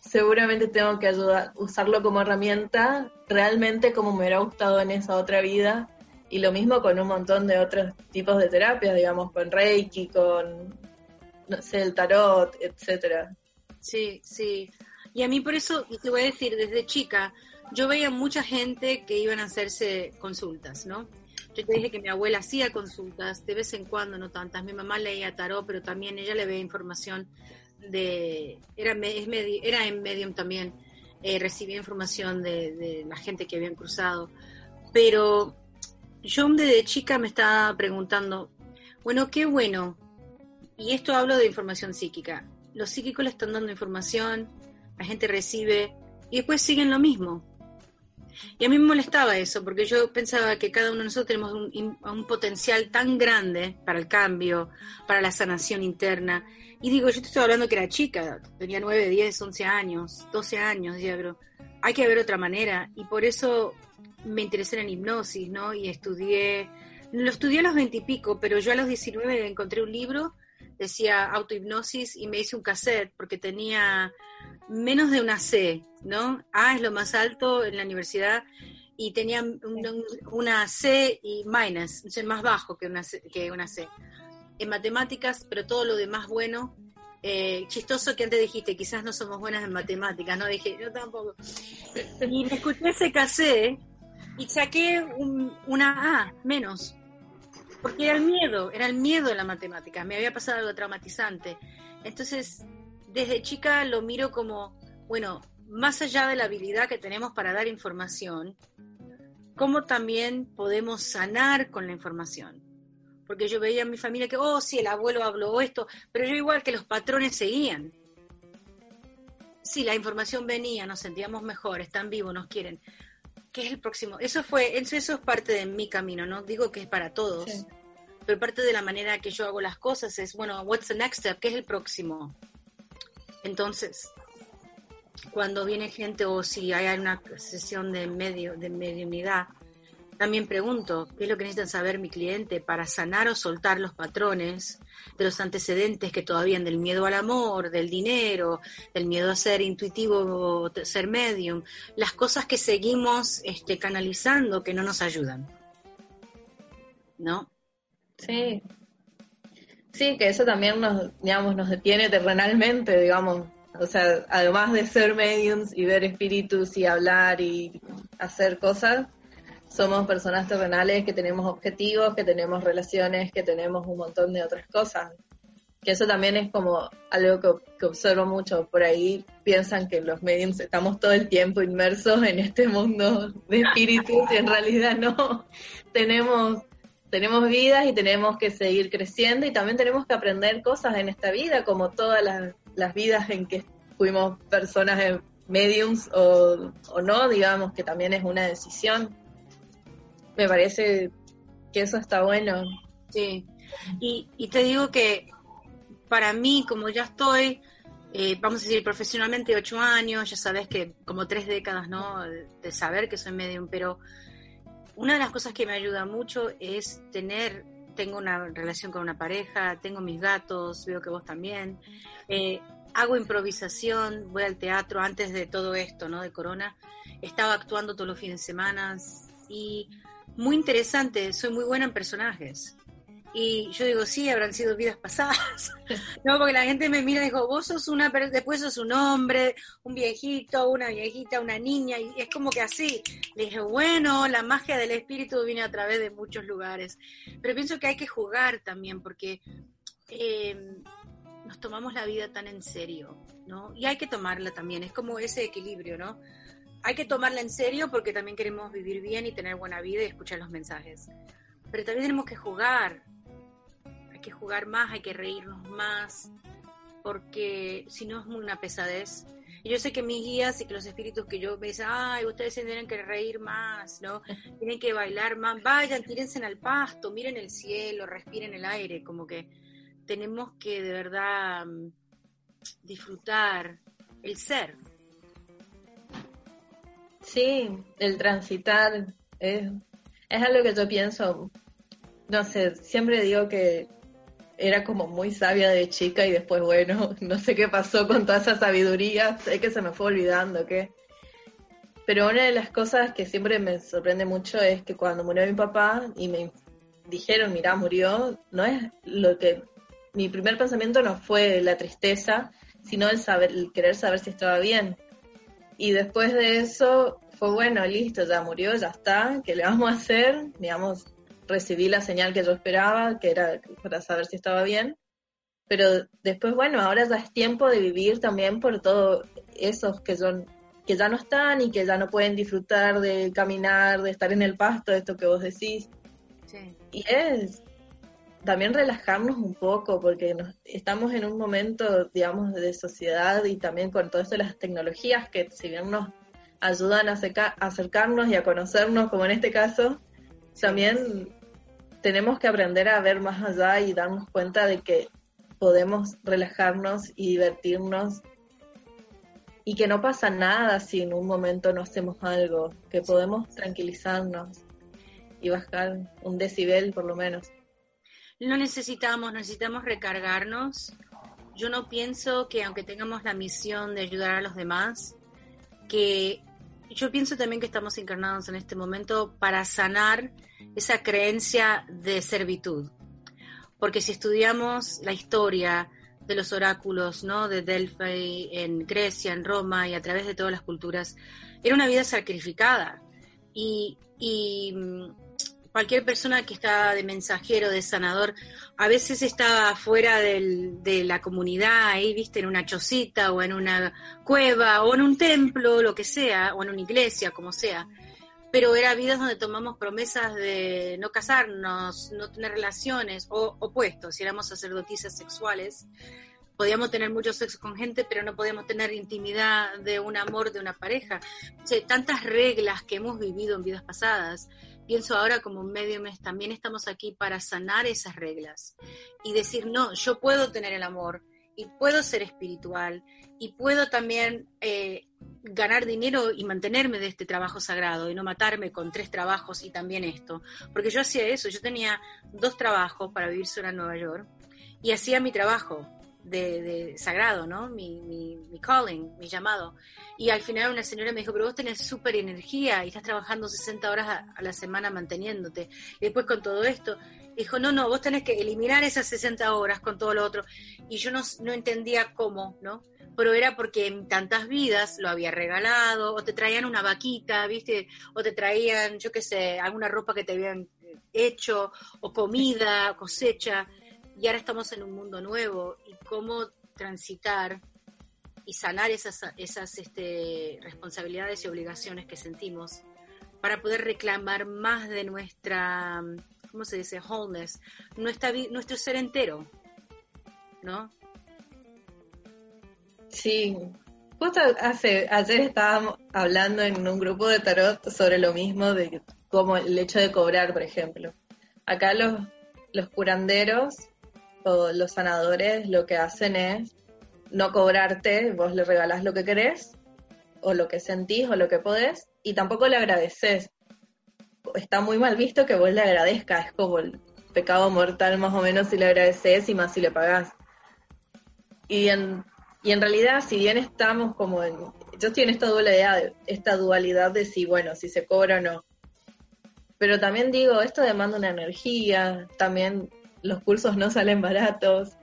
seguramente tengo que ayudar, usarlo como herramienta, realmente como me hubiera gustado en esa otra vida. Y lo mismo con un montón de otros tipos de terapias, digamos, con Reiki, con, no sé, el tarot, etcétera. Sí, sí. Y a mí por eso, te voy a decir, desde chica, yo veía mucha gente que iban a hacerse consultas, ¿no? Yo te dije que mi abuela hacía consultas, de vez en cuando, no tantas. Mi mamá leía tarot, pero también ella le veía información de... Era, es era en Medium también, eh, recibía información de, de la gente que habían cruzado. Pero yo desde chica me estaba preguntando, bueno, qué bueno, y esto hablo de información psíquica, los psíquicos le están dando información, la gente recibe y después siguen lo mismo. Y a mí me molestaba eso, porque yo pensaba que cada uno de nosotros tenemos un, potencial tan grande para el cambio, para la sanación interna. Y digo, yo te estoy hablando que era chica, tenía 9, 10, 11 años, 12 años, ya, pero hay que ver otra manera. Y por eso me interesé en hipnosis, ¿no? Y estudié, lo estudié a los 20 y pico, pero yo a los 19 encontré un libro, decía autohipnosis, y me hice un cassette, porque tenía menos de una C, ¿no? A es lo más alto en la universidad y tenía una C y minus, más bajo que una, C, que una C. En matemáticas, pero todo lo demás bueno. Eh, chistoso que antes dijiste, quizás no somos buenas en matemáticas, ¿no? Dije, yo tampoco. Y me escuché ese cassette y saqué una A menos. Porque era el miedo, era el miedo de la matemática. Me había pasado algo traumatizante. Entonces desde chica lo miro como, bueno, más allá de la habilidad que tenemos para dar información, cómo también podemos sanar con la información. Porque yo veía en mi familia que, oh, sí, el abuelo habló esto, pero yo igual que los patrones seguían. Sí, la información venía, nos sentíamos mejor, están vivos, nos quieren. ¿Qué es el próximo? Eso fue, eso, es parte de mi camino, no digo que es para todos, pero parte de la manera que yo hago las cosas es, bueno, what's the next step? ¿Qué es el próximo? Entonces, cuando viene gente o si hay una sesión de medio de mediunidad, también pregunto, ¿qué es lo que necesitan saber mi cliente para sanar o soltar los patrones de los antecedentes que todavía del miedo al amor, del dinero, del miedo a ser intuitivo ser medium, las cosas que seguimos este, canalizando que no nos ayudan? ¿No? Sí. Sí, que eso también nos, digamos, nos detiene terrenalmente, digamos. O sea, además de ser mediums y ver espíritus y hablar y hacer cosas, somos personas terrenales que tenemos objetivos, que tenemos relaciones, que tenemos un montón de otras cosas. Que eso también es como algo que, observo mucho. Por ahí piensan que los mediums estamos todo el tiempo inmersos en este mundo de espíritus y en realidad no. tenemos, tenemos vidas y tenemos que seguir creciendo y también tenemos que aprender cosas en esta vida, como todas las, las vidas en que fuimos personas mediums o, o no, digamos que también es una decisión me parece que eso está bueno. Sí, y, y te digo que para mí, como ya estoy, eh, vamos a decir, profesionalmente ocho años, ya sabes que como tres décadas, ¿no? De saber que soy medium, pero una de las cosas que me ayuda mucho es tener, tengo una relación con una pareja, tengo mis gatos, veo que vos también, eh, hago improvisación, voy al teatro antes de todo esto, ¿no? De Corona, estaba actuando todos los fines de semana y muy interesante, soy muy buena en personajes. Y yo digo, sí, habrán sido vidas pasadas. no, porque la gente me mira y dijo, vos sos una, pero después sos un hombre, un viejito, una viejita, una niña, y es como que así. Le dije, bueno, la magia del espíritu viene a través de muchos lugares. Pero pienso que hay que jugar también, porque em, nos tomamos la vida tan en serio, ¿no? Y hay que tomarla también, es como ese equilibrio, ¿no? hay que tomarla en serio porque también queremos vivir bien y tener buena vida y escuchar los mensajes. Pero también tenemos que jugar. Que jugar más, hay que reírnos más, porque si no es una pesadez. Y yo sé que mis guías y que los espíritus que yo me dicen, ay, ustedes tienen que reír más, ¿no? Tienen que bailar más. Vayan, tírense al pasto, miren el cielo, respiren el aire. Como que tenemos que de verdad mm, disfrutar el ser, Sí, el transitar es, es algo que yo pienso, no sé, siempre digo que era como muy sabia de chica y después, bueno, no sé qué pasó con toda esa sabiduría, sé que se me fue olvidando, que... Pero una de las cosas que siempre me sorprende mucho es que cuando murió mi papá y me dijeron, mira, murió, no es lo que... Mi primer pensamiento no fue la tristeza, sino el, saber, el querer saber si estaba bien. Y después de eso fue bueno, listo, ya murió, ya está, ¿qué le vamos a hacer? Digamos, recibí la señal que yo esperaba, que era para saber si estaba bien. Pero después, bueno, ahora ya es tiempo de vivir también por todos esos que son que ya no están y que ya no pueden disfrutar de caminar, de estar en el pasto, esto que vos decís. Sí. Y es también relajarnos un poco, porque estamos en un momento, digamos, de sociedad y también con todo esto de las tecnologías que si bien nos ayudan a acercarnos y a conocernos, como en este caso, también tenemos que aprender a ver más allá y darnos cuenta de que podemos relajarnos y divertirnos y que no pasa nada si en un momento no hacemos algo, que podemos tranquilizarnos y bajar un decibel por lo menos. No necesitamos, necesitamos recargarnos. Yo no pienso que aunque tengamos la misión de ayudar a los demás, que yo pienso también que estamos encarnados en este momento para sanar esa creencia de servitud. Porque si estudiamos la historia de los oráculos, ¿no? De Delphi en Grecia, en Roma y a través de todas las culturas, era una vida sacrificada. Y, y cualquier persona que está de mensajero, de sanador, a veces está fuera de la comunidad, ahí, viste, en una chocita o en una cueva o en un templo, lo que sea, o en una iglesia, como sea. Pero era vidas donde tomamos promesas de no casarnos, no tener relaciones, o opuestos, si éramos sacerdotisas sexuales. Podíamos tener mucho sexo con gente, pero no podíamos tener intimidad de un amor de una pareja. Tantas reglas que hemos vivido en vidas pasadas pienso ahora como medio mes, también estamos aquí para sanar esas reglas y decir, no, yo puedo tener el amor y puedo ser espiritual y puedo también eh, ganar dinero y mantenerme de este trabajo sagrado y no matarme con tres trabajos y también esto. Porque yo hacía eso, yo tenía dos trabajos para vivir sola en Nueva York y hacía mi trabajo de, sagrado, ¿no? Mi, mi, calling, mi llamado. Y al final una señora me dijo, pero vos tenés súper energía y estás trabajando 60 horas a, la semana manteniéndote. Y después con todo esto, dijo, no, no, vos tenés que eliminar esas 60 horas con todo lo otro. Y yo no, no entendía cómo, ¿no? pero era porque en tantas vidas lo había regalado, o te traían una vaquita, ¿viste? O te traían, yo qué sé, alguna ropa que te habían hecho, o comida, cosecha, y ahora estamos en un mundo nuevo, y cómo transitar y sanar esas, esas este, responsabilidades y obligaciones que sentimos para poder reclamar más de nuestra, ¿cómo se dice? Wholeness, nuestra, nuestro ser entero, ¿no? Sí, justo hace, ayer estábamos hablando en un grupo de tarot sobre lo mismo, de como el hecho de cobrar, por ejemplo. Acá los, los curanderos los sanadores lo que hacen es no cobrarte, vos le regalás lo que querés, o lo que sentís, o lo que podés, y tampoco le agradeces. Está muy mal visto que vos le agradezcas, es como el pecado mortal más o menos si le agradeces y más si le pagás. Y en y en realidad, si bien estamos como en, yo estoy en esta dualidad, esta dualidad de si, bueno, si se cobra o no. Pero también digo, esto demanda una energía, también los cursos no salen baratos,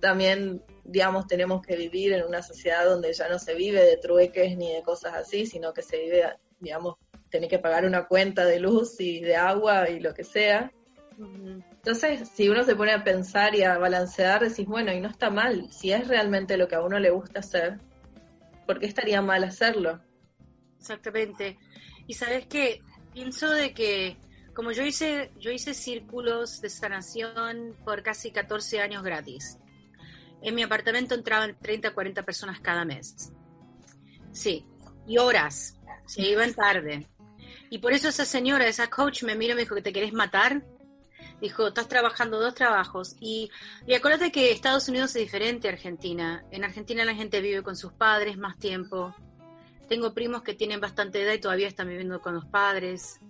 también, digamos, tenemos que vivir en una sociedad donde ya no se vive de trueques ni de cosas así, sino que se vive, digamos, tener que pagar una cuenta de luz y de agua y lo que sea. Entonces, si uno se pone a pensar y a balancear, decís, bueno, y no está mal, si es realmente lo que a uno le gusta hacer, ¿por qué estaría mal hacerlo? Exactamente. Y sabes qué, pienso de que como yo hice, yo hice círculos de sanación por casi 14 años gratis. En mi apartamento entraban 30, 40 personas cada mes. Sí, y horas. Se iban tarde. Y por eso esa señora, esa coach me miró y me dijo que te querés matar. Dijo, estás trabajando dos trabajos. Y, y acuérdate que Estados Unidos es diferente a Argentina. En Argentina la gente vive con sus padres más tiempo. Tengo primos que tienen bastante edad y todavía están viviendo con los padres.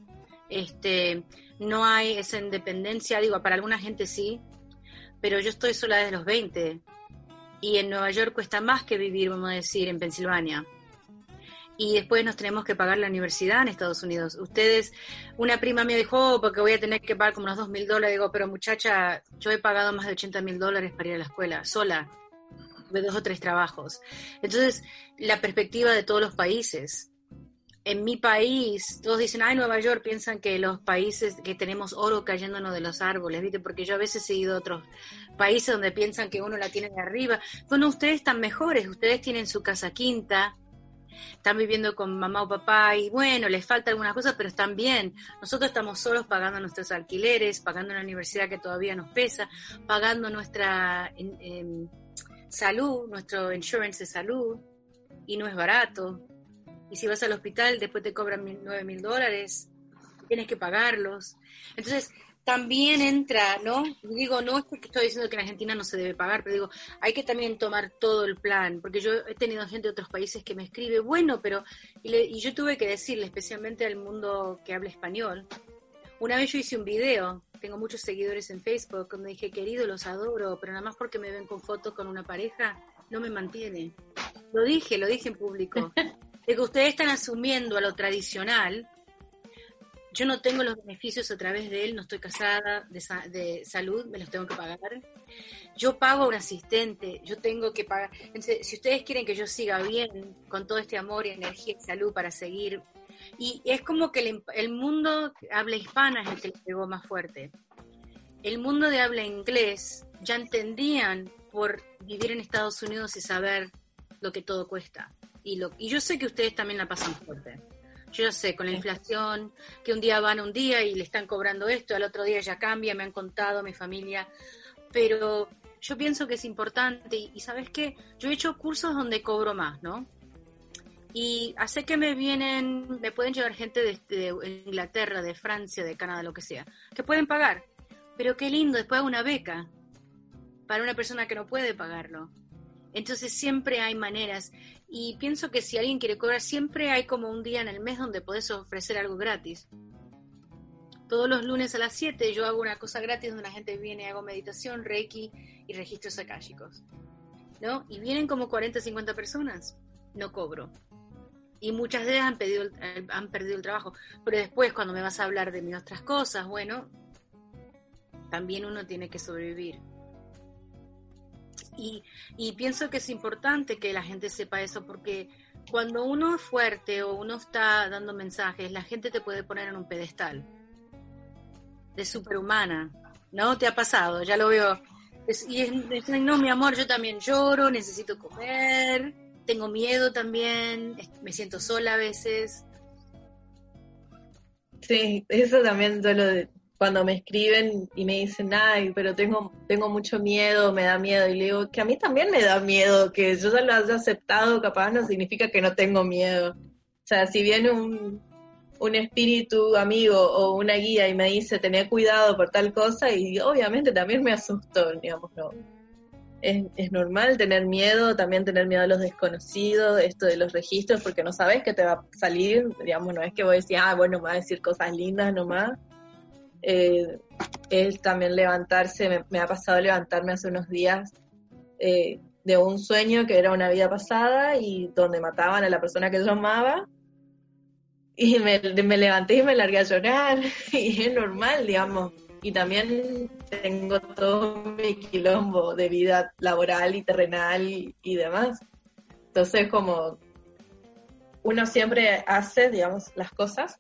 Este, no hay esa independencia, digo, para alguna gente sí, pero yo estoy sola desde los 20 y en Nueva York cuesta más que vivir, vamos a decir, en Pensilvania y después nos tenemos que pagar la universidad en Estados Unidos. Ustedes, una prima me dijo, oh, porque voy a tener que pagar como unos dos mil dólares. Digo, pero muchacha, yo he pagado más de 80 mil dólares para ir a la escuela, sola, de dos o tres trabajos. Entonces, la perspectiva de todos los países. En mi país, todos dicen, ay, Nueva York, piensan que los países, que tenemos oro cayéndonos de los árboles, ¿viste? Porque yo a veces he ido a otros países donde piensan que uno la tiene de arriba. Bueno, ustedes están mejores, ustedes tienen su casa quinta, están viviendo con mamá o papá y bueno, les falta algunas cosas, pero están bien. Nosotros estamos solos pagando nuestros alquileres, pagando una universidad que todavía nos pesa, pagando nuestra salud, nuestro insurance de salud, y no es barato. Y si vas al hospital, después te cobran nueve mil dólares, tienes que pagarlos. Entonces, también entra, ¿no? Digo, no es que estoy diciendo que en Argentina no se debe pagar, pero digo, hay que también tomar todo el plan, porque yo he tenido gente de otros países que me escribe, bueno, pero, y, yo tuve que decirle, especialmente al mundo que habla español, una vez yo hice un video, tengo muchos seguidores en Facebook, donde dije, querido, los adoro, pero nada más porque me ven con fotos con una pareja, no me mantiene. Lo dije, lo dije en público. De que ustedes están asumiendo a lo tradicional, yo no tengo los beneficios a través de él, no estoy casada de, salud, me los tengo que pagar. Yo pago a un asistente, yo tengo que pagar. si ustedes quieren que yo siga bien con todo este amor y energía y salud para seguir, y es como que el, mundo habla hispana es el que le pegó más fuerte. El mundo de habla inglés ya entendían por vivir en Estados Unidos y saber lo que todo cuesta. Y, lo, y yo sé que ustedes también la pasan fuerte. Yo ya sé, con la inflación, que un día van un día y le están cobrando esto, al otro día ya cambia, me han contado mi familia, pero yo pienso que es importante y, sabes qué, yo he hecho cursos donde cobro más, ¿no? Y hace que me vienen, me pueden llevar gente de, de, Inglaterra, de Francia, de Canadá, lo que sea, que pueden pagar. Pero qué lindo, después una beca para una persona que no puede pagarlo. Entonces siempre hay maneras. Y pienso que si alguien quiere cobrar, siempre hay como un día en el mes donde podés ofrecer algo gratis. Todos los lunes a las 7 yo hago una cosa gratis donde la gente viene, hago meditación, reiki y registros akáshicos. ¿No? Y vienen como 40, 50 personas. No cobro. Y muchas de ellas han, pedido, han perdido el trabajo. Pero después, cuando me vas a hablar de mis otras cosas, bueno, también uno tiene que sobrevivir. Y, y, pienso que es importante que la gente sepa eso porque cuando uno es fuerte o uno está dando mensajes, la gente te puede poner en un pedestal de superhumana, ¿no? Te ha pasado, ya lo veo. y es, no, mi amor, yo también lloro, necesito comer, tengo miedo también, me siento sola a veces. Sí, eso también yo lo, cuando me escriben y me dicen, ay, pero tengo, tengo mucho miedo, me da miedo, y le digo que a mí también me da miedo, que yo ya lo haya aceptado, capaz no significa que no tengo miedo. O sea, si viene un, un espíritu amigo o una guía y me dice, tener cuidado por tal cosa, y obviamente también me asustó, digamos, no. Es, es, normal tener miedo, también tener miedo a los desconocidos, esto de los registros, porque no sabes qué te va a salir, digamos, no es que voy a decir, ah, bueno, me va a decir cosas lindas nomás, eh, es también levantarse, me, ha pasado levantarme hace unos días eh, de un sueño que era una vida pasada y donde mataban a la persona que yo amaba. Y me, levanté y me largué a llorar, y es normal, digamos. Y también tengo todo mi quilombo de vida laboral y terrenal y demás. Entonces, como uno siempre hace, digamos, las cosas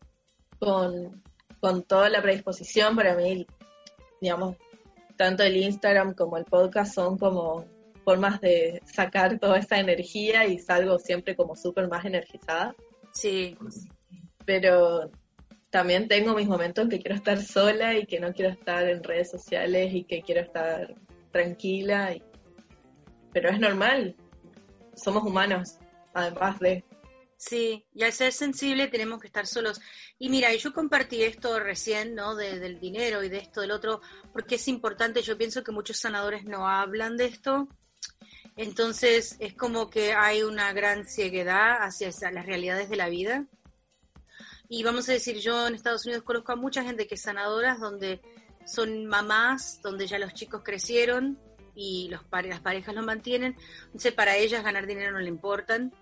con, con toda la predisposición, para mí, digamos, tanto el Instagram como el podcast son como formas de sacar toda esa energía y salgo siempre como súper más energizada. Sí. Pero también tengo mis momentos en que quiero estar sola y que no quiero estar en redes sociales y que quiero estar tranquila. Pero es normal, somos humanos, además de... Sí, y al ser sensible tenemos que estar solos. Y mira, yo compartí esto recién, ¿no? del dinero y de esto, del otro, porque es importante. Yo pienso que muchos sanadores no hablan de esto. Entonces es como que hay una gran cieguedad hacia las realidades de la vida. Y vamos a decir, yo en Estados Unidos conozco a mucha gente que es sanadoras, donde son mamás, donde ya los chicos crecieron y los, las parejas los mantienen. Entonces para ellas ganar dinero no le importan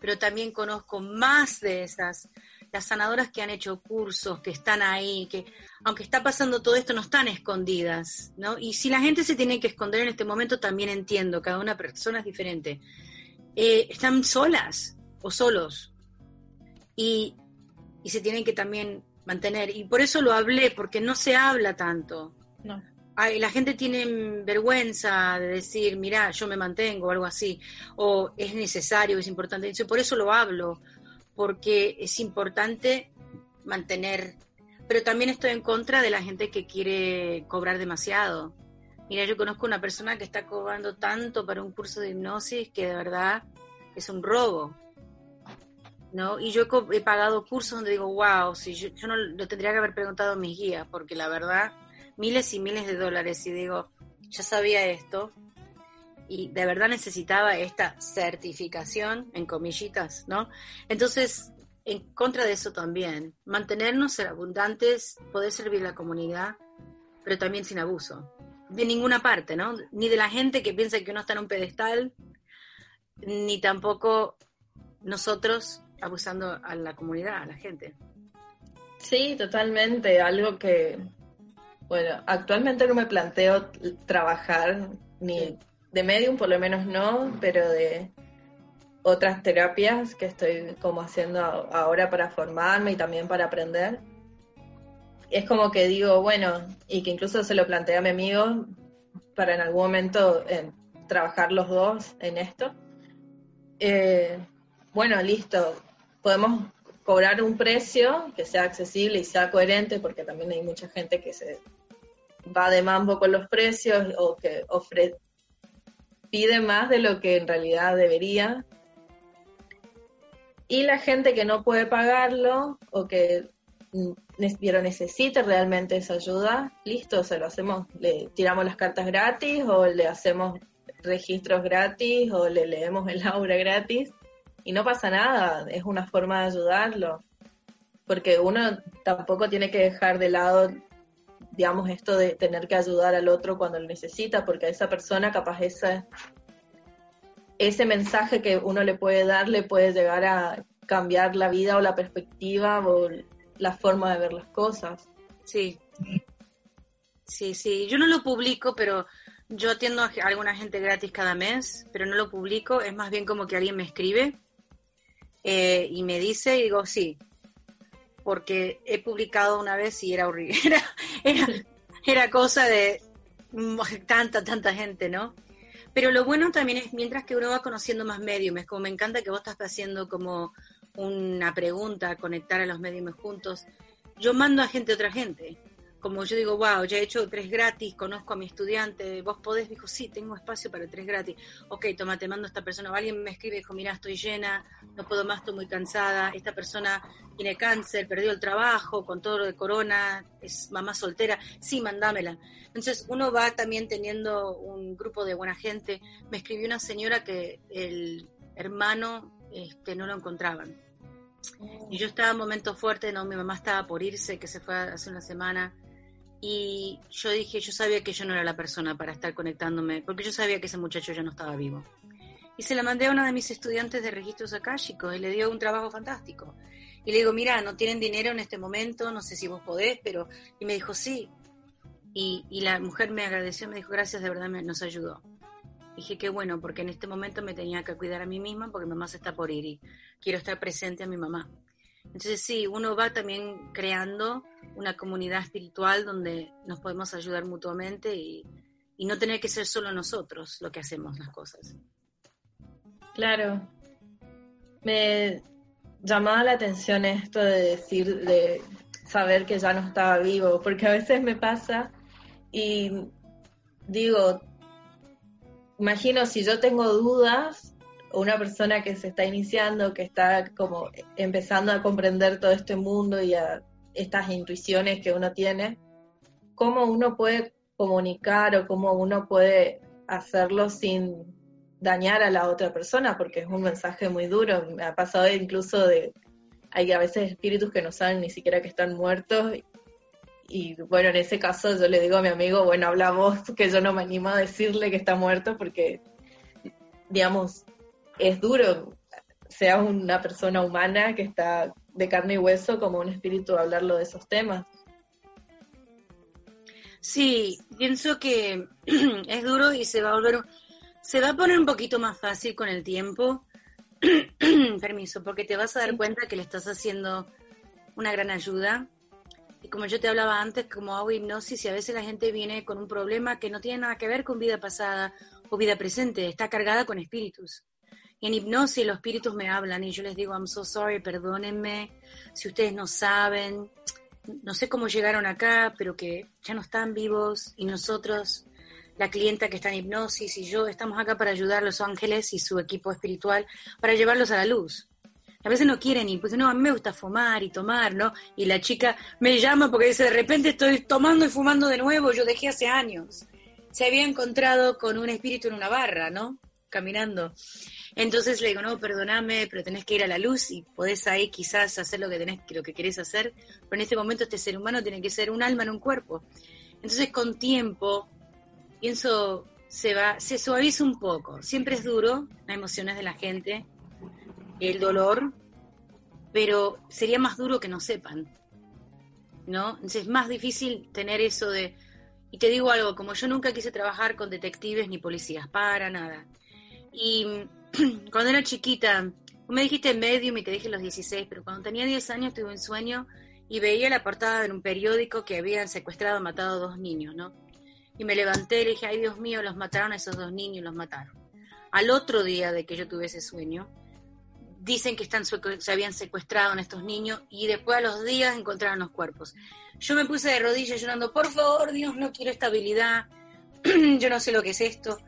pero también conozco más de esas, las sanadoras que han hecho cursos, que están ahí, que aunque está pasando todo esto, no están escondidas, ¿no? Y si la gente se tiene que esconder en este momento, también entiendo, cada una persona es diferente. Eh, están solas o solos y, y se tienen que también mantener. Y por eso lo hablé, porque no se habla tanto. No la gente tiene vergüenza de decir, mira, yo me mantengo o algo así, o es necesario, es importante. por eso lo hablo, porque es importante mantener, pero también estoy en contra de la gente que quiere cobrar demasiado. Mira, yo conozco una persona que está cobrando tanto para un curso de hipnosis que de verdad es un robo. ¿no? Y yo he, pagado cursos donde digo, wow, si yo, yo no lo tendría que haber preguntado a mis guías, porque la verdad miles y miles de dólares y digo, ya sabía esto y de verdad necesitaba esta certificación en comillitas, ¿no? Entonces, en contra de eso también, mantenernos ser abundantes, poder servir a la comunidad, pero también sin abuso. De ninguna parte, ¿no? Ni de la gente que piensa que uno está en un pedestal, ni tampoco nosotros abusando a la comunidad, a la gente. Sí, totalmente. Algo que, bueno, actualmente no me planteo trabajar ni de medium, por lo menos no, pero de otras terapias que estoy como haciendo ahora para formarme y también para aprender. Es como que digo, bueno, y que incluso se lo planteé a mi amigo para en algún momento eh, trabajar los dos en esto. Eh, bueno, listo, podemos cobrar un precio que sea accesible y sea coherente, porque también hay mucha gente que se va de mambo con los precios o que pide más de lo que en realidad debería. Y la gente que no puede pagarlo o que pero necesita realmente esa ayuda, listo, se lo hacemos, le tiramos las cartas gratis o le hacemos registros gratis o le leemos el aura gratis y no pasa nada, es una forma de ayudarlo, porque uno tampoco tiene que dejar de lado, digamos, esto de tener que ayudar al otro cuando lo necesita, porque a esa persona capaz esa, ese mensaje que uno le puede dar le puede llegar a cambiar la vida o la perspectiva o la forma de ver las cosas. Sí. Sí, sí. Yo no lo publico, pero yo atiendo a alguna gente gratis cada mes, pero no lo publico. Es más bien como que alguien me escribe eh, y me dice y digo, sí, porque he publicado una vez y era horrible. Era, era, cosa de tanta, tanta gente, ¿no? Pero lo bueno también es mientras que uno va conociendo más medios, como me encanta que vos estás haciendo como una pregunta, conectar a los medios juntos. Yo mando a gente a otra gente como yo digo, wow, ya he hecho tres gratis, conozco a mi estudiante, vos podés, dijo, sí, tengo espacio para tres gratis. Ok, toma, te mando a esta persona. O alguien me escribe, dijo, mira, estoy llena, no puedo más, estoy muy cansada. Esta persona tiene cáncer, perdió el trabajo, con todo lo de corona, es mamá soltera. Sí, mandámela. Entonces, uno va también teniendo un grupo de buena gente. Me escribió una señora que el hermano este, no lo encontraban. Y yo estaba en un momento fuerte, no, mi mamá estaba por irse, que se fue hace una semana y yo dije, yo sabía que yo no era la persona para estar conectándome, porque yo sabía que ese muchacho ya no estaba vivo. Y se la mandé a uno de mis estudiantes de registros akáshicos y le dio un trabajo fantástico. Y le digo, mira, no tienen dinero en este momento, no sé si vos podés, pero... Y me dijo, sí. Y, y la mujer me agradeció, me dijo, gracias, de verdad me, nos ayudó. Dije, qué bueno, porque en este momento me tenía que cuidar a mí misma porque mi mamá se está por ir y quiero estar presente a mi mamá. Entonces sí, uno va también creando una comunidad espiritual donde nos podemos ayudar mutuamente y, no tener que ser solo nosotros lo que hacemos las cosas. Claro. Me llamaba la atención esto de decir, de saber que ya no estaba vivo, porque a veces me pasa y digo, imagino si yo tengo dudas, una persona que se está iniciando, que está como empezando a comprender todo este mundo y a estas intuiciones que uno tiene, cómo uno puede comunicar o cómo uno puede hacerlo sin dañar a la otra persona, porque es un mensaje muy duro. Me ha pasado incluso de, hay a veces espíritus que no saben ni siquiera que están muertos. Y bueno, en ese caso yo le digo a mi amigo, bueno, habla vos, que yo no me animo a decirle que está muerto porque, digamos, es duro, sea una persona humana que está de carne y hueso como un espíritu hablarlo de esos temas. Sí, pienso que es duro y se va a volver, se va a poner un poquito más fácil con el tiempo. Permiso, porque te vas a dar cuenta que le estás haciendo una gran ayuda. Y como yo te hablaba antes, como hago hipnosis y a veces la gente viene con un problema que no tiene nada que ver con vida pasada o vida presente, está cargada con espíritus. En hipnosis los espíritus me hablan y yo les digo, I'm so sorry, perdónenme, si ustedes no saben, no sé cómo llegaron acá, pero que ya no están vivos y nosotros, la clienta que está en hipnosis y yo, estamos acá para ayudar a los ángeles y su equipo espiritual para llevarlos a la luz. A veces no quieren ir, pues no, a mí me gusta fumar y tomar, ¿no? Y la chica me llama porque dice, de repente estoy tomando y fumando de nuevo, yo dejé hace años. Se había encontrado con un espíritu en una barra, ¿no? Caminando. Entonces le digo, no, perdóname, pero tenés que ir a la luz y podés ahí quizás hacer lo que tenés, lo que querés hacer, pero en este momento este ser humano tiene que ser un alma en un cuerpo. Entonces con tiempo, pienso, se va, se suaviza un poco. Siempre es duro las emociones de la gente, el dolor, pero sería más duro que no sepan. ¿No? Entonces es más difícil tener eso de, y te digo algo, como yo nunca quise trabajar con detectives ni policías, para nada. Y cuando era chiquita, me dijiste medium y te dije los 16, pero cuando tenía 10 años tuve un sueño y veía la portada de un periódico que habían secuestrado, matado a dos niños, ¿no? Y me levanté y dije, ay Dios mío, los mataron a esos dos niños, los mataron. Al otro día de que yo tuve ese sueño, dicen que están, se habían secuestrado a estos niños y después a los días encontraron los cuerpos. Yo me puse de rodillas llorando, por favor, Dios, no quiero estabilidad, yo no sé lo que es esto,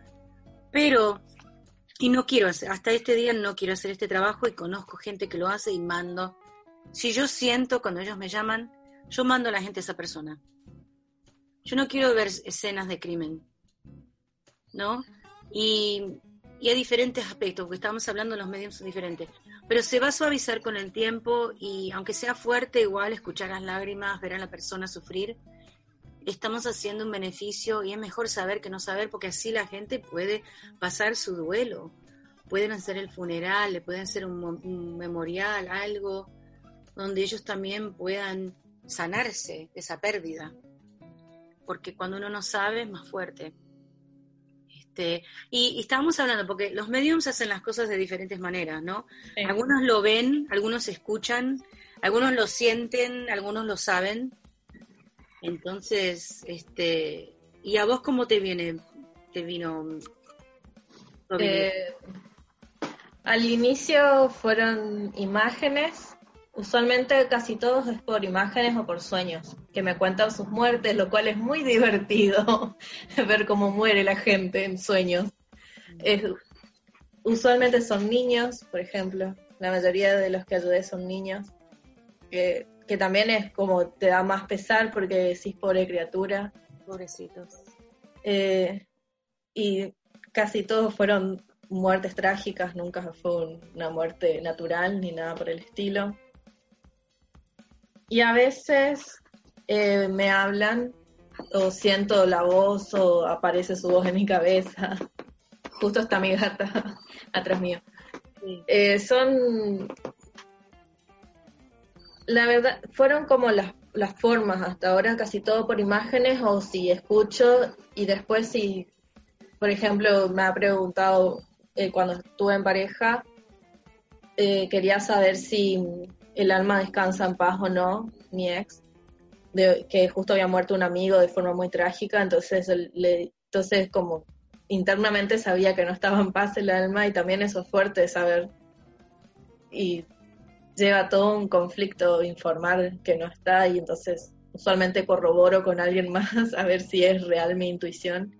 pero y no quiero hacer, hasta este día no quiero hacer este trabajo y conozco gente que lo hace y mando. Si yo siento cuando ellos me llaman, yo mando a la gente a esa persona. Yo no quiero ver escenas de crimen, ¿no? Y, y hay diferentes aspectos, porque estamos hablando los medios son diferentes. Pero se va a suavizar con el tiempo y aunque sea fuerte, igual escuchar las lágrimas, ver a la persona sufrir, estamos haciendo un beneficio y es mejor saber que no saber, porque así la gente puede pasar su duelo, pueden hacer el funeral, le pueden hacer un, un memorial, algo donde ellos también puedan sanarse de esa pérdida, porque cuando uno no sabe es más fuerte. Este, y, estábamos hablando, porque los mediums hacen las cosas de diferentes maneras, ¿no? Algunos lo ven, algunos escuchan, algunos lo sienten, algunos lo saben. Entonces, este, ¿y a vos cómo te viene, te vino? Eh, al inicio fueron imágenes Usualmente casi todos es por imágenes o por sueños, que me cuentan sus muertes, lo cual es muy divertido ver cómo muere la gente en sueños. usualmente son niños, por ejemplo, la mayoría de los que ayudé son niños, que, también es como te da más pesar porque decís pobre criatura. Pobrecitos. Eh, y casi todos fueron muertes trágicas, nunca fue una muerte natural ni nada por el estilo. Y a veces eh, me hablan o siento la voz o aparece su voz en mi cabeza. Justo está mi gata atrás mío. Eh, son, la verdad, fueron como las, las formas hasta ahora, casi todo por imágenes o si escucho y después si, por ejemplo, me ha preguntado eh, cuando estuve en pareja, quería saber si el alma descansa en paz o no, mi ex, de, que justo había muerto un amigo de forma muy trágica, entonces, entonces como internamente sabía que no estaba en paz el alma y también eso es fuerte saber y lleva todo un conflicto informar que no está y entonces usualmente corroboro con alguien más a ver si es real mi intuición.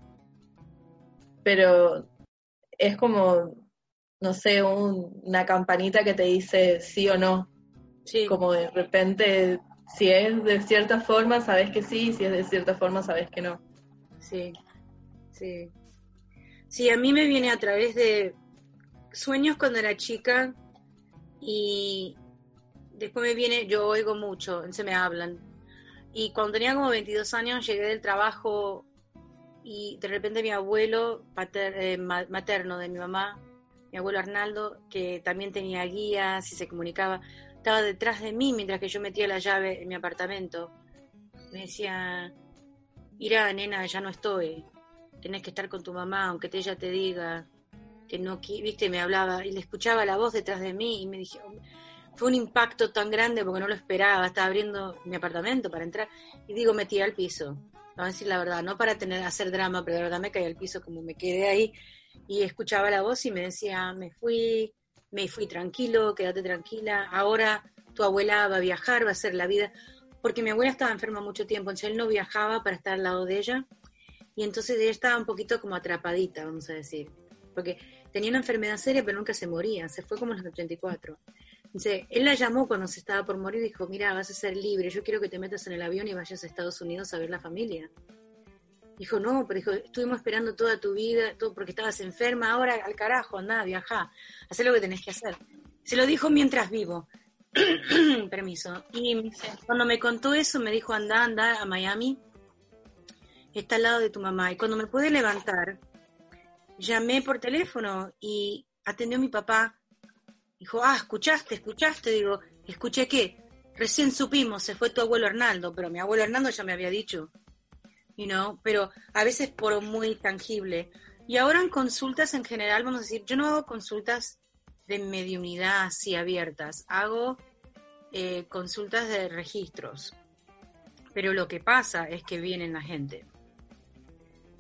Pero es como, no sé, una campanita que te dice sí o no. Como de repente, si es de cierta forma, sabes que sí, si es de cierta forma, sabes que no. Sí, sí. Sí, a mí me viene a través de sueños cuando era chica y después me viene, yo oigo mucho, se me hablan. Y cuando tenía como 22 años llegué del trabajo y de repente mi abuelo eh, materno de mi mamá, mi abuelo Arnaldo, que también tenía guías y se comunicaba, estaba detrás de mí mientras que yo metía la llave en mi apartamento. Me decía, mira, nena, ya no estoy. Tenés que estar con tu mamá, aunque ella te diga que no, viste, me hablaba y le escuchaba la voz detrás de mí y me dije, fue un impacto tan grande porque no lo esperaba. Estaba abriendo mi apartamento para entrar y digo, me tiré al piso. Vamos a decir la verdad, no para tener hacer drama, pero de verdad me caí al piso como me quedé ahí y escuchaba la voz y me decía, me fui, me fui tranquilo, quédate tranquila, ahora tu abuela va a viajar, va a hacer la vida, porque mi abuela estaba enferma mucho tiempo, entonces él no viajaba para estar al lado de ella, y entonces ella estaba un poquito como atrapadita, vamos a decir, porque tenía una enfermedad seria, pero nunca se moría, se fue como en los 84. Entonces, él la llamó cuando se estaba por morir y dijo, mira, vas a ser libre, yo quiero que te metas en el avión y vayas a Estados Unidos a ver la familia. Dijo, no, pero dijo, estuvimos esperando toda tu vida, todo porque estabas enferma, ahora al carajo, anda, viaja, haz lo que tenés que hacer. Se lo dijo mientras vivo. Permiso. Y cuando me contó eso, me dijo, anda, anda a Miami, está al lado de tu mamá. Y cuando me pude levantar, llamé por teléfono y atendió mi papá. Dijo, ah, escuchaste, escuchaste. Digo, ¿escuché qué? Recién supimos, se fue tu abuelo Hernando, pero mi abuelo Hernando ya me había dicho you know, pero a veces por muy tangible. Y ahora en consultas en general, vamos a decir, yo no hago consultas de mediunidad así abiertas, hago eh, consultas de registros. Pero lo que pasa es que vienen la gente,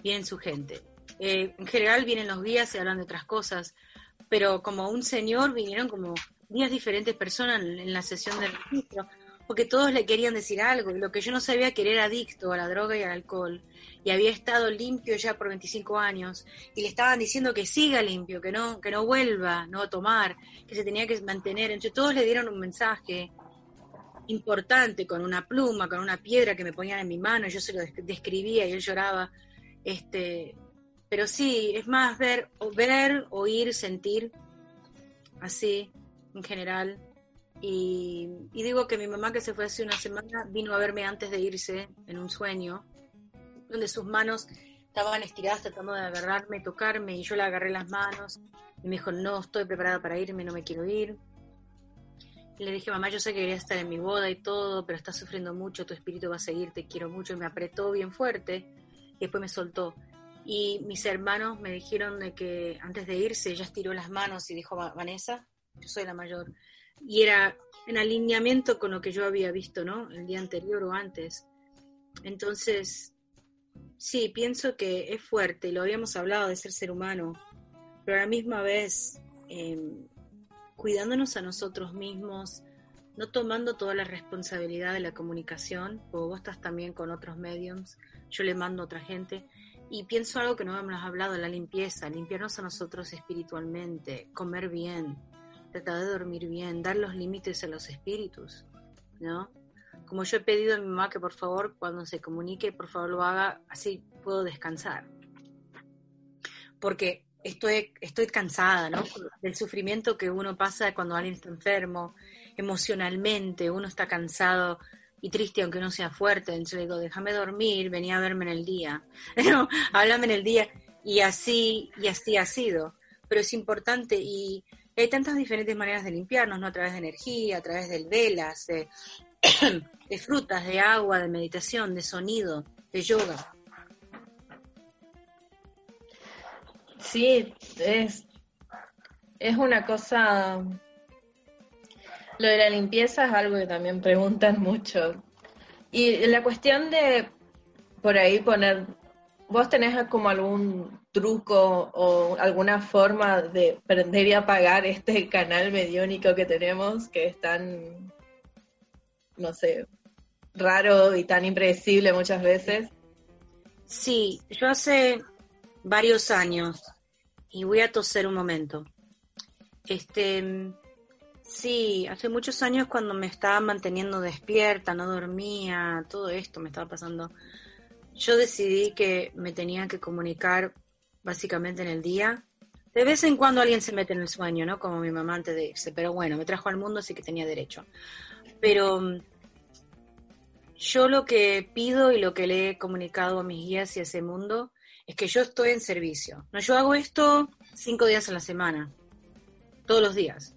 vienen su gente. Eh, en general vienen los guías y hablan de otras cosas, pero como un señor vinieron como 10 diferentes personas en la sesión de registro porque todos le querían decir algo. Lo que yo no sabía que era adicto a la droga y al alcohol. Y había estado limpio ya por 25 años. Y le estaban diciendo que siga limpio, que no, que no vuelva, no a tomar, que se tenía que mantener. Entonces todos le dieron un mensaje importante con una pluma, con una piedra que me ponían en mi mano. Yo se lo describía y él lloraba. Este, Pero sí, es más ver, ver, oír, sentir, así, en general. Y, digo que mi mamá que se fue hace una semana vino a verme antes de irse en un sueño, donde sus manos estaban estiradas tratando de agarrarme, tocarme, y yo le agarré las manos y me dijo, no estoy preparada para irme, no me quiero ir. Y le dije, mamá, yo sé que quería estar en mi boda y todo, pero estás sufriendo mucho, tu espíritu va a seguir, te quiero mucho. Y me apretó bien fuerte y después me soltó. Y mis hermanos me dijeron de que antes de irse ella estiró las manos y dijo, Vanessa, yo soy la mayor. Y era en alineamiento con lo que yo había visto, ¿no? El día anterior o antes. Entonces, sí, pienso que es fuerte, lo habíamos hablado de ser ser humano, pero a la misma vez em, cuidándonos a nosotros mismos, no tomando toda la responsabilidad de la comunicación, porque vos estás también con otros mediums, yo le mando a otra gente, y pienso algo que no hemos hablado, la limpieza, limpiarnos a nosotros espiritualmente, comer bien, tratar de dormir bien, dar los límites a los espíritus, ¿no? Como yo he pedido a mi mamá que por favor cuando se comunique, por favor lo haga, así puedo descansar. Porque estoy, estoy cansada, ¿no? Del sufrimiento que uno pasa cuando alguien está enfermo, emocionalmente, uno está cansado y triste aunque no sea fuerte. Entonces le digo, déjame dormir, venía a verme en el día. no, háblame en el día. Y así, y así ha sido. Pero es importante y hay tantas diferentes maneras de limpiarnos, ¿no? A través de energía, a través de velas, de, de frutas, de agua, de meditación, de sonido, de yoga. Sí, es, es una cosa... Lo de la limpieza es algo que también preguntan mucho. Y la cuestión de por ahí poner, ¿vos tenés como algún truco o alguna forma de prender y apagar este canal mediónico que tenemos, que es tan, no sé, raro y tan impredecible muchas veces? Sí, yo hace varios años y voy a toser un momento. Este, sí, hace muchos años cuando me estaba manteniendo despierta, no dormía, todo esto me estaba pasando. Yo decidí que me tenía que comunicar básicamente en el día. De vez en cuando alguien se mete en el sueño, ¿no? Como mi mamá antes de irse, pero bueno, me trajo al mundo, así que tenía derecho. Pero mm, yo lo que pido y lo que le he comunicado a mis guías y a ese mundo es que yo estoy en servicio. No, yo hago esto cinco días a la semana, todos los días.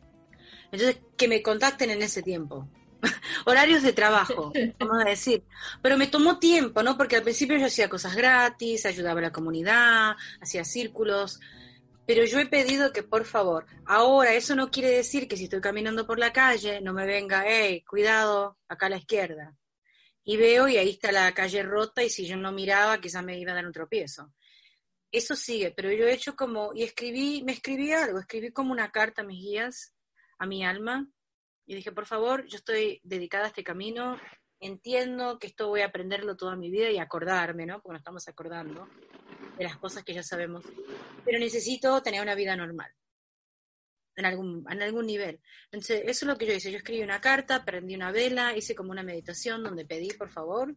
Entonces, que me contacten en ese tiempo. Horarios de trabajo, vamos a decir. Pero me tomó tiempo, ¿no? Porque al principio yo hacía cosas gratis, ayudaba a la comunidad, hacía círculos. Pero yo he pedido que, por favor, ahora eso no quiere decir que si estoy caminando por la calle, no me venga, hey, cuidado, acá a la izquierda y veo y ahí está la calle rota y si yo no miraba quizás me iba a dar un tropiezo. Eso sigue, pero yo he hecho como, y escribí, me escribí algo, escribí como una carta a mis guías, a mi alma, y dije, por favor, yo estoy dedicada a este camino, entiendo que esto voy a aprenderlo toda mi vida y acordarme, ¿no? Porque nos estamos acordando de las cosas que ya sabemos, pero necesito tener una vida normal en algún, en algún nivel. Entonces, eso es lo que yo hice. Yo escribí una carta, prendí una vela, hice como una meditación donde pedí, por favor,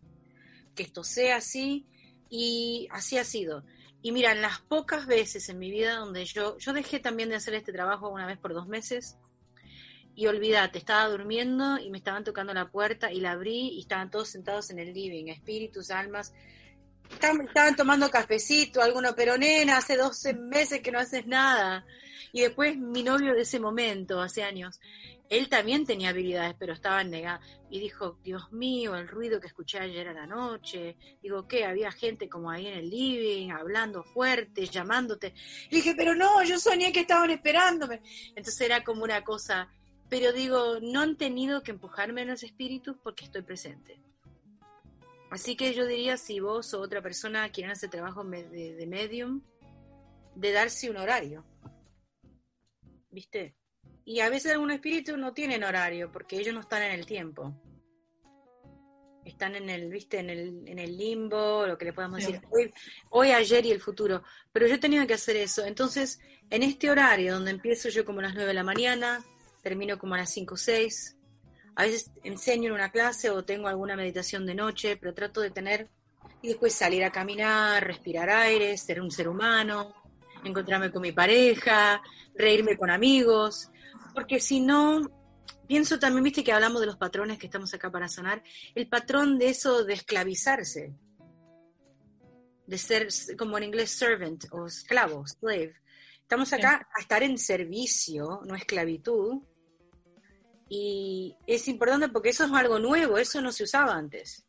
que esto sea así, y así ha sido. Y mira, en las pocas veces en mi vida donde yo, yo dejé también de hacer este trabajo una vez por dos meses, y olvídate, estaba durmiendo y me estaban tocando la puerta y la abrí y estaban todos sentados en el living, espíritus, almas, estaban, tomando cafecito, alguno, pero nena, hace 12 meses que no haces nada. Y después mi novio de ese momento, hace años, él también tenía habilidades, pero estaba negado. Y dijo, Dios mío, el ruido que escuché ayer a la noche. Digo, ¿qué? Había gente como ahí en el living, hablando fuerte, llamándote. Y dije, pero no, yo soñé que estaban esperándome. Entonces era como una cosa. Pero digo, no han tenido que empujarme en los espíritus porque estoy presente. Así que yo diría, si vos o otra persona quieren hacer trabajo de, medium, de darse un horario. ¿Viste? Y a veces algunos espíritus no tienen horario porque ellos no están en el tiempo. Están en el, viste, en el, en el limbo, lo que le podemos decir hoy, hoy, ayer y el futuro. Pero yo he tenido que hacer eso. Entonces, en este horario donde empiezo yo como a las 9 de la mañana, termino como a las 5 o 6, a veces enseño en una clase o tengo alguna meditación de noche, pero trato de tener y después salir a caminar, respirar aire, ser un ser humano, encontrarme con mi pareja, reírme con amigos, porque si no, pienso también, viste que hablamos de los patrones que estamos acá para sanar, el patrón de eso de esclavizarse, de ser como en inglés servant o esclavo, slave. Estamos acá a estar en servicio, no esclavitud. Y es importante porque eso es algo nuevo, eso no se usaba antes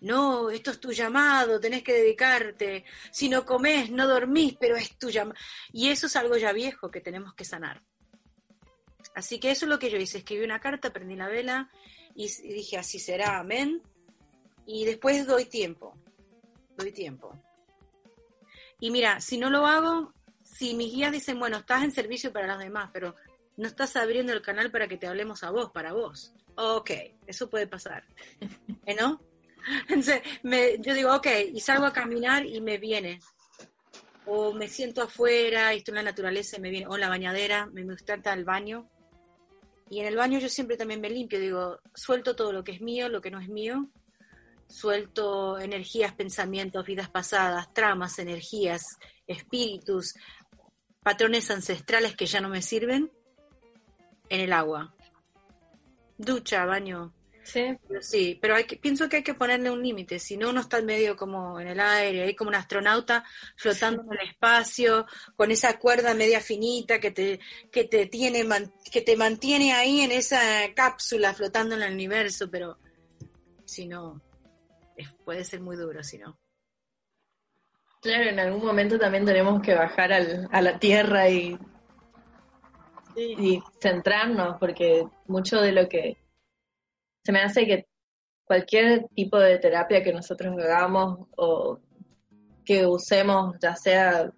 no, esto es tu llamado, tenés que dedicarte, si no comes, no dormís, pero es tu llamado. Y eso es algo ya viejo que tenemos que sanar. Así que eso es lo que yo hice, escribí una carta, prendí la vela y dije, así será, amén. Y después doy tiempo, doy tiempo. Y mira, si no lo hago, si mis guías dicen, bueno, estás en servicio para los demás, pero no estás abriendo el canal para que te hablemos a vos, para vos. Ok, eso puede pasar. ¿Eh, ¿No? Entonces, yo digo, ok, y salgo a caminar y me viene. O me siento afuera estoy en la naturaleza y me viene. O en la bañadera, me gusta al baño. Y en el baño yo siempre también me limpio, digo, suelto todo lo que es mío, lo que no es mío. Suelto energías, pensamientos, vidas pasadas, tramas, energías, espíritus, patrones ancestrales que ya no me sirven en el agua. Ducha, baño, Sí. Pero sí, pero hay que, pienso que hay que ponerle un límite, si no uno está medio como en el aire, ahí como un astronauta flotando en el espacio, con esa cuerda media finita que te, que te tiene, que te mantiene ahí en esa cápsula flotando en el universo, pero si no, puede ser muy duro si no. Claro, en algún momento también tenemos que bajar al, a la tierra y, y centrarnos, porque mucho de lo que se me hace que cualquier tipo de terapia que nosotros hagamos o que usemos, ya sea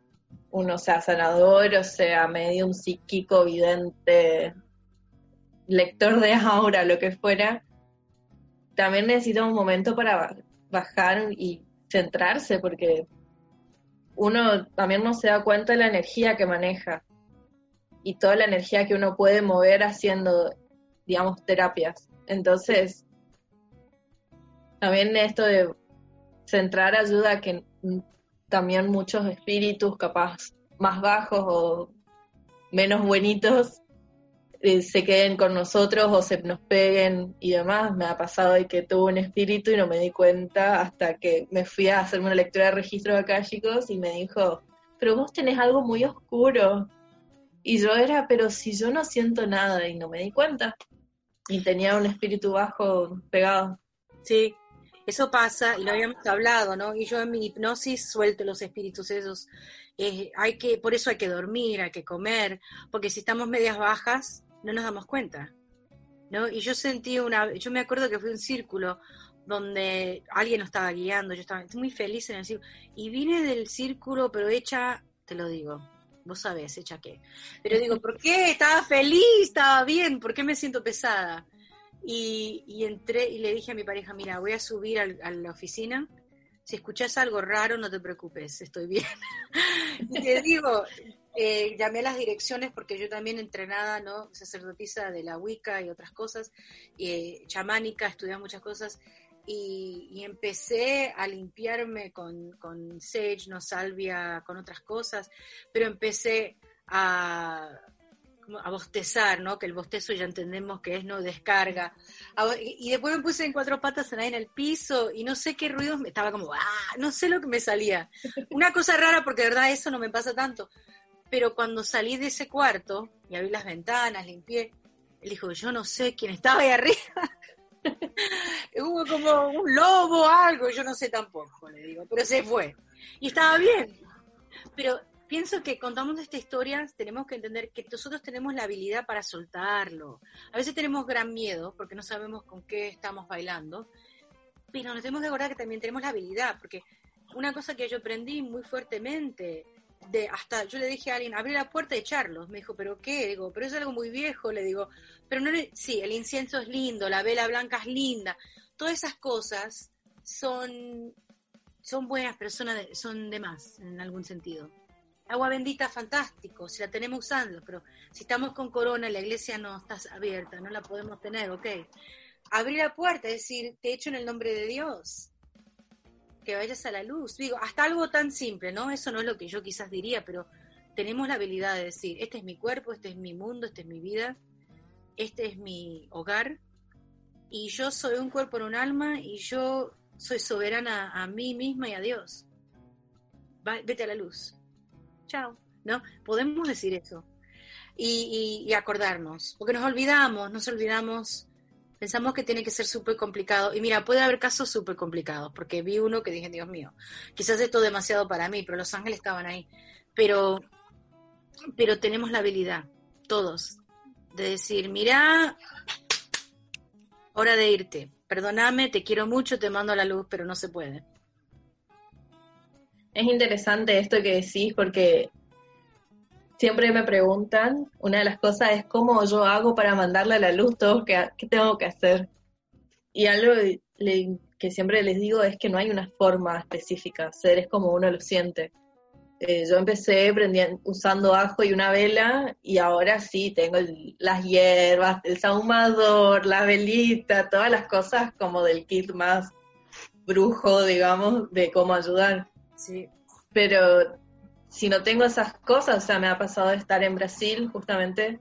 uno sea sanador o sea medium psíquico, vidente, lector de aura, lo que fuera, también necesita un momento para bajar y centrarse, porque uno también no se da cuenta de la energía que maneja y toda la energía que uno puede mover haciendo, digamos, terapias. Entonces, también esto de centrar ayuda a que también muchos espíritus capaz más bajos o menos buenitos eh, se queden con nosotros o se nos peguen y demás. Me ha pasado de que tuve un espíritu y no me di cuenta hasta que me fui a hacerme una lectura de registros chicos, y me dijo, pero vos tenés algo muy oscuro. Y yo era, pero si yo no siento nada y no me di cuenta. Y tenía un espíritu bajo pegado. Sí, eso pasa y lo habíamos hablado, ¿no? Y yo en mi hipnosis suelto los espíritus esos. Hay que, por eso hay que dormir, hay que comer, porque si estamos medias bajas no nos damos cuenta, ¿no? Y yo sentí una, yo me acuerdo que fue un círculo donde alguien nos estaba guiando, yo estaba muy feliz en el círculo y vine del círculo, pero hecha, te lo digo, vos sabés, hecha qué. Pero digo, ¿por qué? Estaba feliz, estaba bien, ¿por qué me siento pesada? Y, entré y le dije a mi pareja, mira, voy a subir a la oficina, si escuchas algo raro, no te preocupes, estoy bien. y te digo, eh, llamé a las direcciones porque yo también entrenada, ¿no? Sacerdotisa de la Wicca y otras cosas, eh, chamánica, estudié muchas cosas, y, empecé a limpiarme con, con sage, no salvia, con otras cosas, pero empecé a, a bostezar, ¿no? Que el bostezo ya entendemos que es no descarga. Y, después me puse en cuatro patas en el piso y no sé qué ruidos me estaba como, ah, no sé lo que me salía. Una cosa rara porque de verdad eso no me pasa tanto. Pero cuando salí de ese cuarto y abrí las ventanas, limpié, él dijo, yo no sé quién estaba ahí arriba. Hubo como un lobo, algo, yo no sé tampoco, le digo, pero se fue. Y estaba bien. Pero pienso que contamos esta historia, tenemos que entender que nosotros tenemos la habilidad para soltarlo. A veces tenemos gran miedo porque no sabemos con qué estamos bailando, pero nos tenemos que acordar que también tenemos la habilidad, porque una cosa que yo aprendí muy fuertemente, de hasta yo le dije a alguien, abrí la puerta y echarlos. Me dijo, ¿pero qué? Pero es algo muy viejo, le digo, pero no, sí, el incienso es lindo, la vela blanca es linda, todas esas cosas son, son buenas, pero son, son de más en algún sentido. Agua bendita, fantástico, si la tenemos usando, pero si estamos con corona, la iglesia no está abierta, no la podemos tener, ok. Abrir la puerta, es decir, te echo en el nombre de Dios. Que vayas a la luz. Digo, hasta algo tan simple, ¿no? Eso no es lo que yo quizás diría, pero tenemos la habilidad de decir, este es mi cuerpo, este es mi mundo, esta es mi vida, este es mi hogar, y yo soy un cuerpo en un alma, y yo soy soberana a mí misma y a Dios. vete a la luz. Chao. ¿No? Podemos decir eso. Y, y acordarnos, porque nos olvidamos, nos olvidamos Pensamos que tiene que ser súper complicado. Y mira, puede haber casos súper complicados, porque vi uno que dije, Dios mío, quizás esto es demasiado para mí, pero los ángeles estaban ahí. Pero, pero tenemos la habilidad, todos, de decir, mira, hora de irte. Perdóname, te quiero mucho, te mando a la luz, pero no se puede. Es interesante esto que decís porque siempre me preguntan, una de las cosas es cómo yo hago para mandarle a la luz todo que, qué tengo que hacer. Y algo que siempre les digo es que no hay una forma específica, ser es como uno lo siente. Eh, yo empecé usando ajo y una vela y ahora sí tengo las hierbas, el sahumador, la velita, todas las cosas como del kit más brujo, digamos, de cómo ayudar. Sí. Pero si no tengo esas cosas, o sea, me ha pasado de estar en Brasil justamente,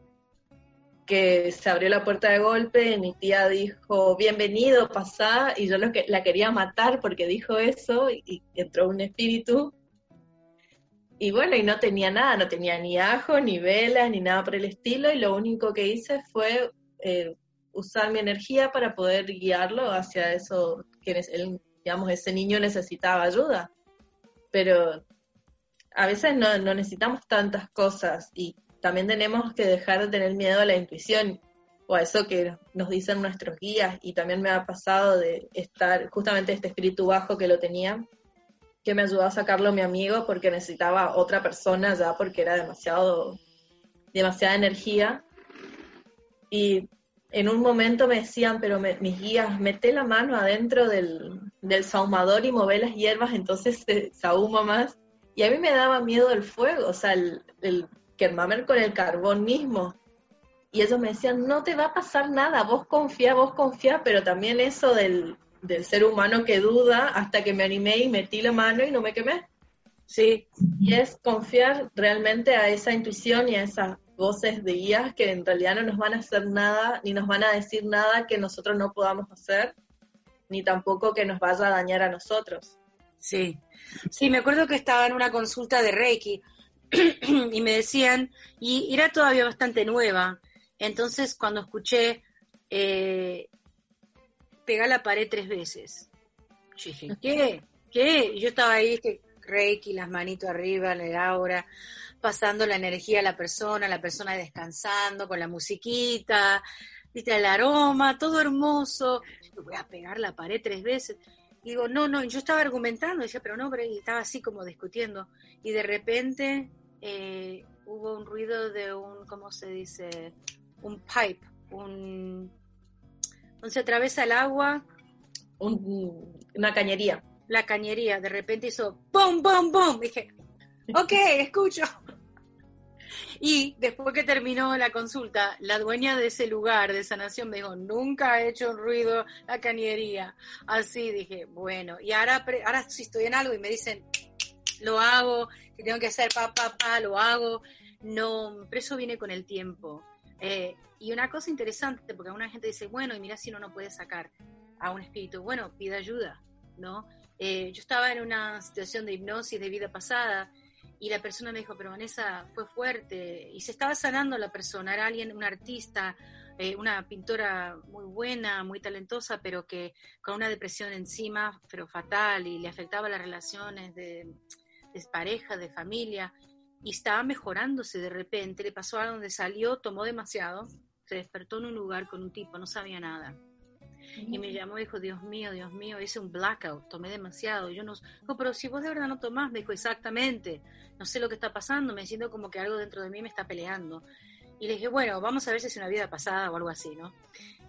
que se abrió la puerta de golpe y mi tía dijo, bienvenido, pasá, y yo lo que, la quería matar porque dijo eso y, entró un espíritu. Y bueno, y no tenía nada, no tenía ni ajo, ni velas, ni nada por el estilo, y lo único que hice fue eh, usar mi energía para poder guiarlo hacia eso, que él, digamos, ese niño necesitaba ayuda. Pero a veces no, necesitamos tantas cosas y también tenemos que dejar de tener miedo a la intuición o a eso que nos dicen nuestros guías y también me ha pasado de estar justamente este espíritu bajo que lo tenía que me ayudó a sacarlo mi amigo porque necesitaba otra persona ya porque era demasiado demasiada energía y en un momento me decían, pero mis guías, mete la mano adentro del, del saumador y move las hierbas, entonces se sahuma más. Y a mí me daba miedo el fuego, o sea, el, el con el carbón mismo. Y ellos me decían, no te va a pasar nada, vos confía, vos confía, pero también eso del, del ser humano que duda hasta que me animé y metí la mano y no me quemé. Sí. Y es confiar realmente a esa intuición y a esas voces de guías que en realidad no nos van a hacer nada, ni nos van a decir nada que nosotros no podamos hacer, ni tampoco que nos vaya a dañar a nosotros. Sí, sí, me acuerdo que estaba en una consulta de Reiki y me decían, y era todavía bastante nueva, entonces cuando escuché eh, pegar la pared tres veces, yo dije, ¿qué? ¿Qué? yo estaba ahí, este Reiki, las manitos arriba, en el aura, pasando la energía a la persona, la persona descansando con la musiquita, viste el aroma, todo hermoso. Yo voy a pegar la pared tres veces digo, no, no, yo estaba argumentando, decía, pero no, pero estaba así como discutiendo. Y de repente eh, hubo un ruido de un, ¿cómo se dice? Un pipe, un... Donde se atraviesa el agua. una cañería. La cañería, de repente hizo ¡pum, pum, pum! Dije, ok, escucho. Y después que terminó la consulta, la dueña de ese lugar de sanación me dijo, nunca ha hecho ruido la cañería. Así dije, bueno, y ahora, ahora si estoy en algo y me dicen, lo hago, si tengo que hacer pa, pa, lo hago. No, pero eso viene con el tiempo. Eh, y una cosa interesante, porque alguna gente dice, bueno, y mira si uno no puede sacar a un espíritu, bueno, pide ayuda, ¿no? Eh, yo estaba en una situación de hipnosis de vida pasada y la persona me dijo, pero Vanessa fue fuerte y se estaba sanando la persona, era alguien, un artista, eh, una pintora muy buena, muy talentosa, pero que con una depresión encima, pero fatal, y le afectaba las relaciones de, de pareja, de familia, y estaba mejorándose de repente, le pasó algo donde salió, tomó demasiado, se despertó en un lugar con un tipo, no sabía nada y me llamó y dijo, Dios mío, Dios mío, hice un blackout, tomé demasiado. yo no, dijo, pero si vos de verdad no tomás, me dijo, exactamente, no sé lo que está pasando, me siento como que algo dentro de mí me está peleando. Y le dije, bueno, vamos a ver si es una vida pasada o algo así, ¿no?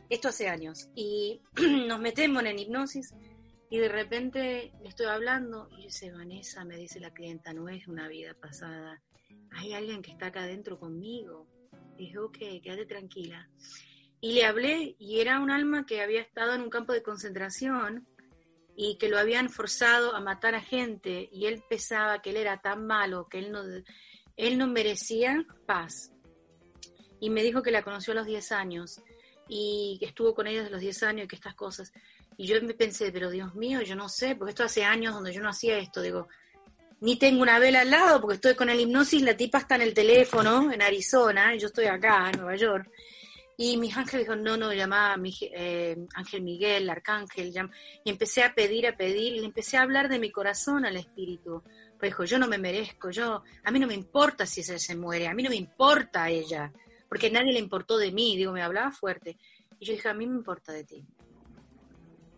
Esto hace años. Y nos metemos en hipnosis y de repente le estoy hablando y dice, Vanessa, me dice la clienta, no es una vida pasada, hay alguien que está acá adentro conmigo. dije, ok, quédate tranquila. Y le hablé y era un alma que había estado en un campo de concentración y que lo habían forzado a matar a gente y él pensaba que él era tan malo que él no, él no merecía paz. Y me dijo que la conoció a los 10 años y que estuvo con ella desde los 10 años y que estas cosas. Y yo me pensé, pero Dios mío, yo no sé, porque esto hace años donde yo no hacía esto, digo, ni tengo una vela al lado porque estoy con el hipnosis, la tipa está en el teléfono en Arizona, yo estoy acá en Nueva York. Y mis ángeles dijo, no, no, llamaba a eh, Ángel Miguel, Arcángel, y empecé a pedir, a pedir, y le empecé a hablar de mi corazón al espíritu. Pues dijo, yo no me merezco, yo, a mí no me importa si ella se muere, a mí no me importa a ella, porque nadie le importó de mí, digo, me hablaba fuerte. Y yo dije, a mí me importa de ti.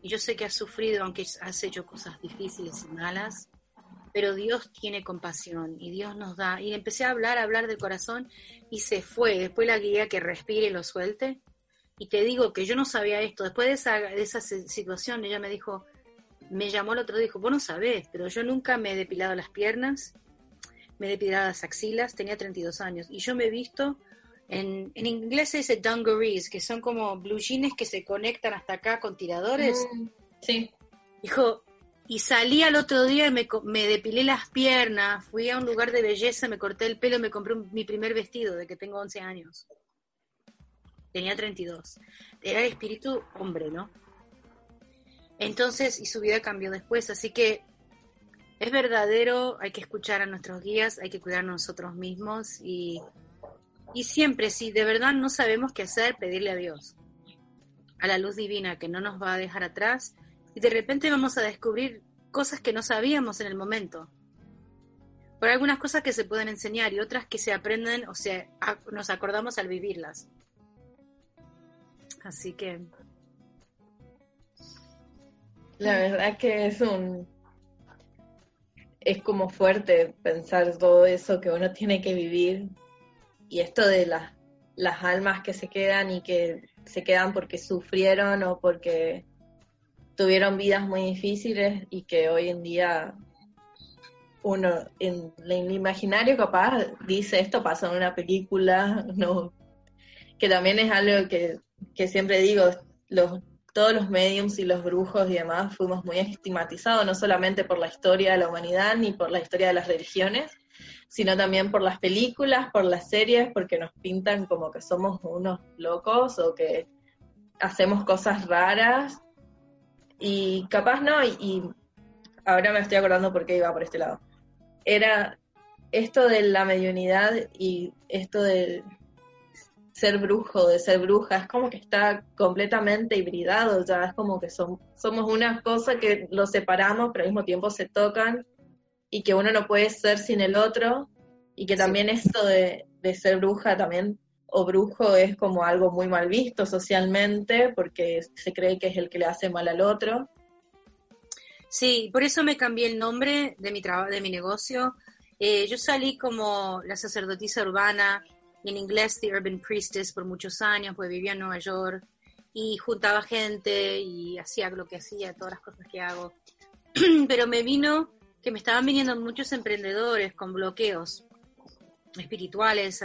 Y yo sé que has sufrido, aunque has hecho cosas difíciles y malas, pero Dios tiene compasión y Dios nos da. Y empecé a hablar, a hablar del corazón y se fue. Después la guía que respire y lo suelte. Y te digo que yo no sabía esto. Después de esa, de esa situación, ella me dijo, me llamó el otro día y dijo, vos no sabés, pero yo nunca me he depilado las piernas, me he depilado las axilas, tenía 32 años. Y yo me he visto, en, en inglés se dice dungarees, que son como blue jeans que se conectan hasta acá con tiradores. Mm, sí. Dijo, y salí al otro día y me, me, depilé las piernas, fui a un lugar de belleza, me corté el pelo y me compré mi primer vestido de que tengo 11 años. Tenía 32. Era espíritu hombre, ¿no? Entonces, y su vida cambió después, así que es verdadero, hay que escuchar a nuestros guías, hay que cuidar a nosotros mismos y, y siempre, si de verdad no sabemos qué hacer, pedirle a Dios, a la luz divina que no nos va a dejar atrás y de repente vamos a descubrir cosas que no sabíamos en el momento. Por algunas cosas que se pueden enseñar y otras que se aprenden o sea, nos acordamos al vivirlas. Así que... La verdad que es un... Es como fuerte pensar todo eso que uno tiene que vivir y esto de las, las almas que se quedan y que se quedan porque sufrieron o porque tuvieron vidas muy difíciles y que hoy en día uno en, el imaginario capaz dice esto pasó en una película, no, que también es algo que, siempre digo, los, todos los mediums y los brujos y demás fuimos muy estigmatizados, no solamente por la historia de la humanidad ni por la historia de las religiones, sino también por las películas, por las series, porque nos pintan como que somos unos locos o que hacemos cosas raras y capaz no, y, ahora me estoy acordando por qué iba por este lado. Era esto de la mediunidad y esto de ser brujo, de ser bruja, es como que está completamente hibridado ya, es como que son, somos una cosa que lo separamos, pero al mismo tiempo se tocan y que uno no puede ser sin el otro y que también esto de, de ser bruja también o brujo es como algo muy mal visto socialmente porque se cree que es el que le hace mal al otro. Sí, por eso me cambié el nombre de mi de mi negocio. Eh, yo salí como la sacerdotisa urbana, en inglés The Urban Priestess por muchos años, pues vivía en Nueva York y juntaba gente y hacía lo que hacía, todas las cosas que hago. Pero me vino que me estaban viniendo muchos emprendedores con bloqueos espirituales,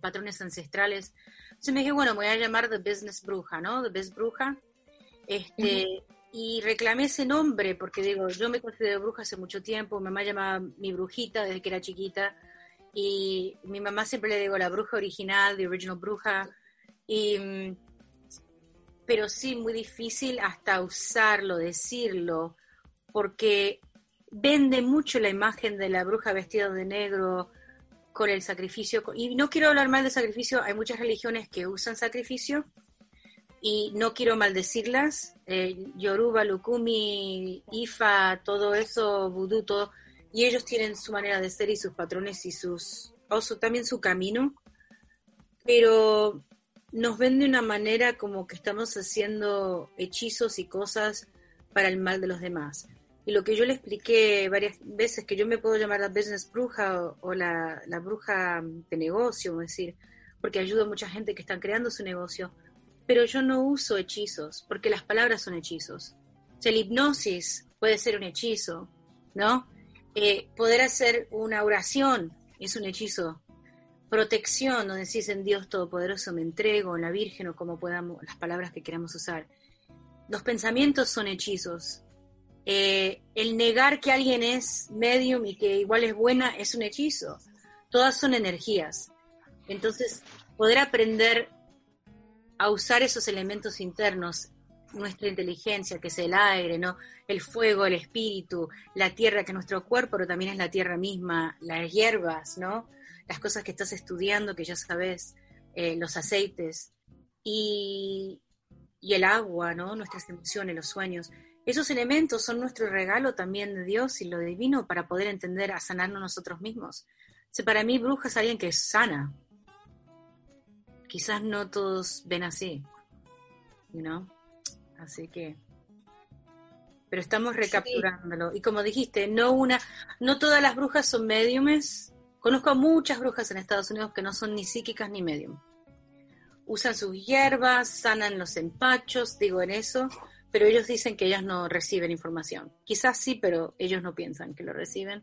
patrones ancestrales. Entonces me dije, bueno, me voy a llamar The Business Bruja, ¿no? The Business Bruja. Este, Y reclamé ese nombre porque digo, yo me considero bruja hace mucho tiempo, mi mamá llamaba mi brujita desde que era chiquita y mi mamá siempre le digo la bruja original, the original bruja. Y, pero sí, muy difícil hasta usarlo, decirlo, porque vende mucho la imagen de la bruja vestida de negro, con el sacrificio. Y no quiero hablar mal de sacrificio, hay muchas religiones que usan sacrificio y no quiero maldecirlas. Eh, Yoruba, Lukumi, Ifa, todo eso, Vudú, todo. Y ellos tienen su manera de ser y sus patrones y sus. O también su camino. Pero nos ven de una manera como que estamos haciendo hechizos y cosas para el mal de los demás. Y lo que yo le expliqué varias veces, que yo me puedo llamar la business bruja o, la, bruja de negocio, es decir, porque ayudo a mucha gente que están creando su negocio, pero yo no uso hechizos, porque las palabras son hechizos. O sea, la hipnosis puede ser un hechizo, ¿no? Eh, poder hacer una oración es un hechizo. Protección, donde decís en Dios Todopoderoso me entrego, en la Virgen o como podamos, las palabras que queramos usar. Los pensamientos son hechizos Eh, el negar que alguien es medium y que igual es buena es un hechizo. Todas son energías. Entonces, poder aprender a usar esos elementos internos, nuestra inteligencia, que es el aire, ¿no? El fuego, el espíritu, la tierra, que es nuestro cuerpo, pero también es la tierra misma, las hierbas, ¿no? Las cosas que estás estudiando, que ya sabes, eh, los aceites, y, y el agua, ¿no? Nuestras emociones, los sueños. Esos elementos son nuestro regalo también de Dios y lo divino para poder entender a sanarnos nosotros mismos. O para mí, bruja es alguien que es sana, quizás no todos ven así, ¿no? Así que, pero estamos recapturándolo. Y como dijiste, no una, no todas las brujas son médiumes. Conozco a muchas brujas en Estados Unidos que no son ni psíquicas ni medium. Usan sus hierbas, sanan los empachos, digo en eso, pero ellos dicen que ellas no reciben información. Quizás sí, pero ellos no piensan que lo reciben.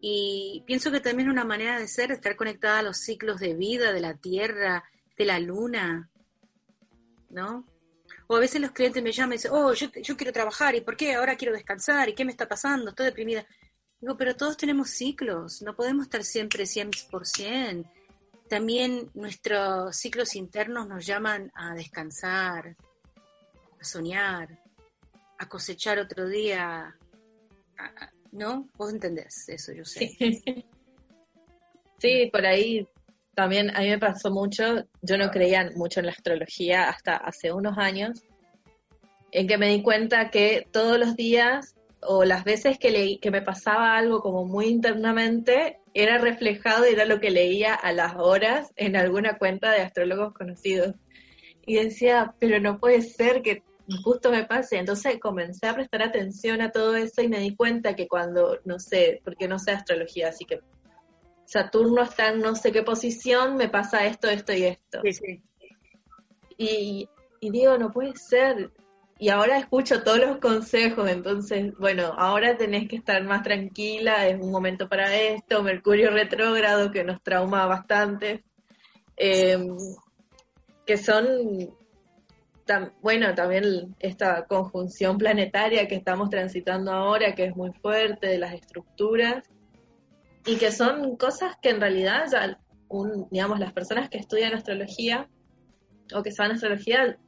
Y pienso que también es una manera de ser, estar conectada a los ciclos de vida de la Tierra, de la luna, ¿no? O a veces los clientes me llaman y dicen, oh, yo, quiero trabajar, ¿y por qué? Ahora quiero descansar, ¿y qué me está pasando? Estoy deprimida. Digo, pero todos tenemos ciclos, no podemos estar siempre 100%. También nuestros ciclos internos nos llaman a descansar, soñar, a cosechar otro día, ¿no? Vos entendés eso, yo sé. Sí, por ahí también a mí me pasó mucho, yo no creía mucho en la astrología hasta hace unos años, en que me di cuenta que todos los días o las veces que leí que me pasaba algo como muy internamente era reflejado y era lo que leía a las horas en alguna cuenta de astrólogos conocidos. Y decía, pero no puede ser que justo me pase. Entonces comencé a prestar atención a todo eso y me di cuenta que cuando, no sé, porque no sé astrología, así que Saturno está en no sé qué posición, me pasa esto, esto y esto. Sí, sí. Y, digo, no puede ser. Y ahora escucho todos los consejos, entonces, bueno, ahora tenés que estar más tranquila, es un momento para esto, Mercurio retrógrado que nos trauma bastante, em, que son, bueno, también esta conjunción planetaria que estamos transitando ahora, que es muy fuerte, de las estructuras, y que son cosas que en realidad ya, un, digamos, las personas que estudian astrología o que saben astrología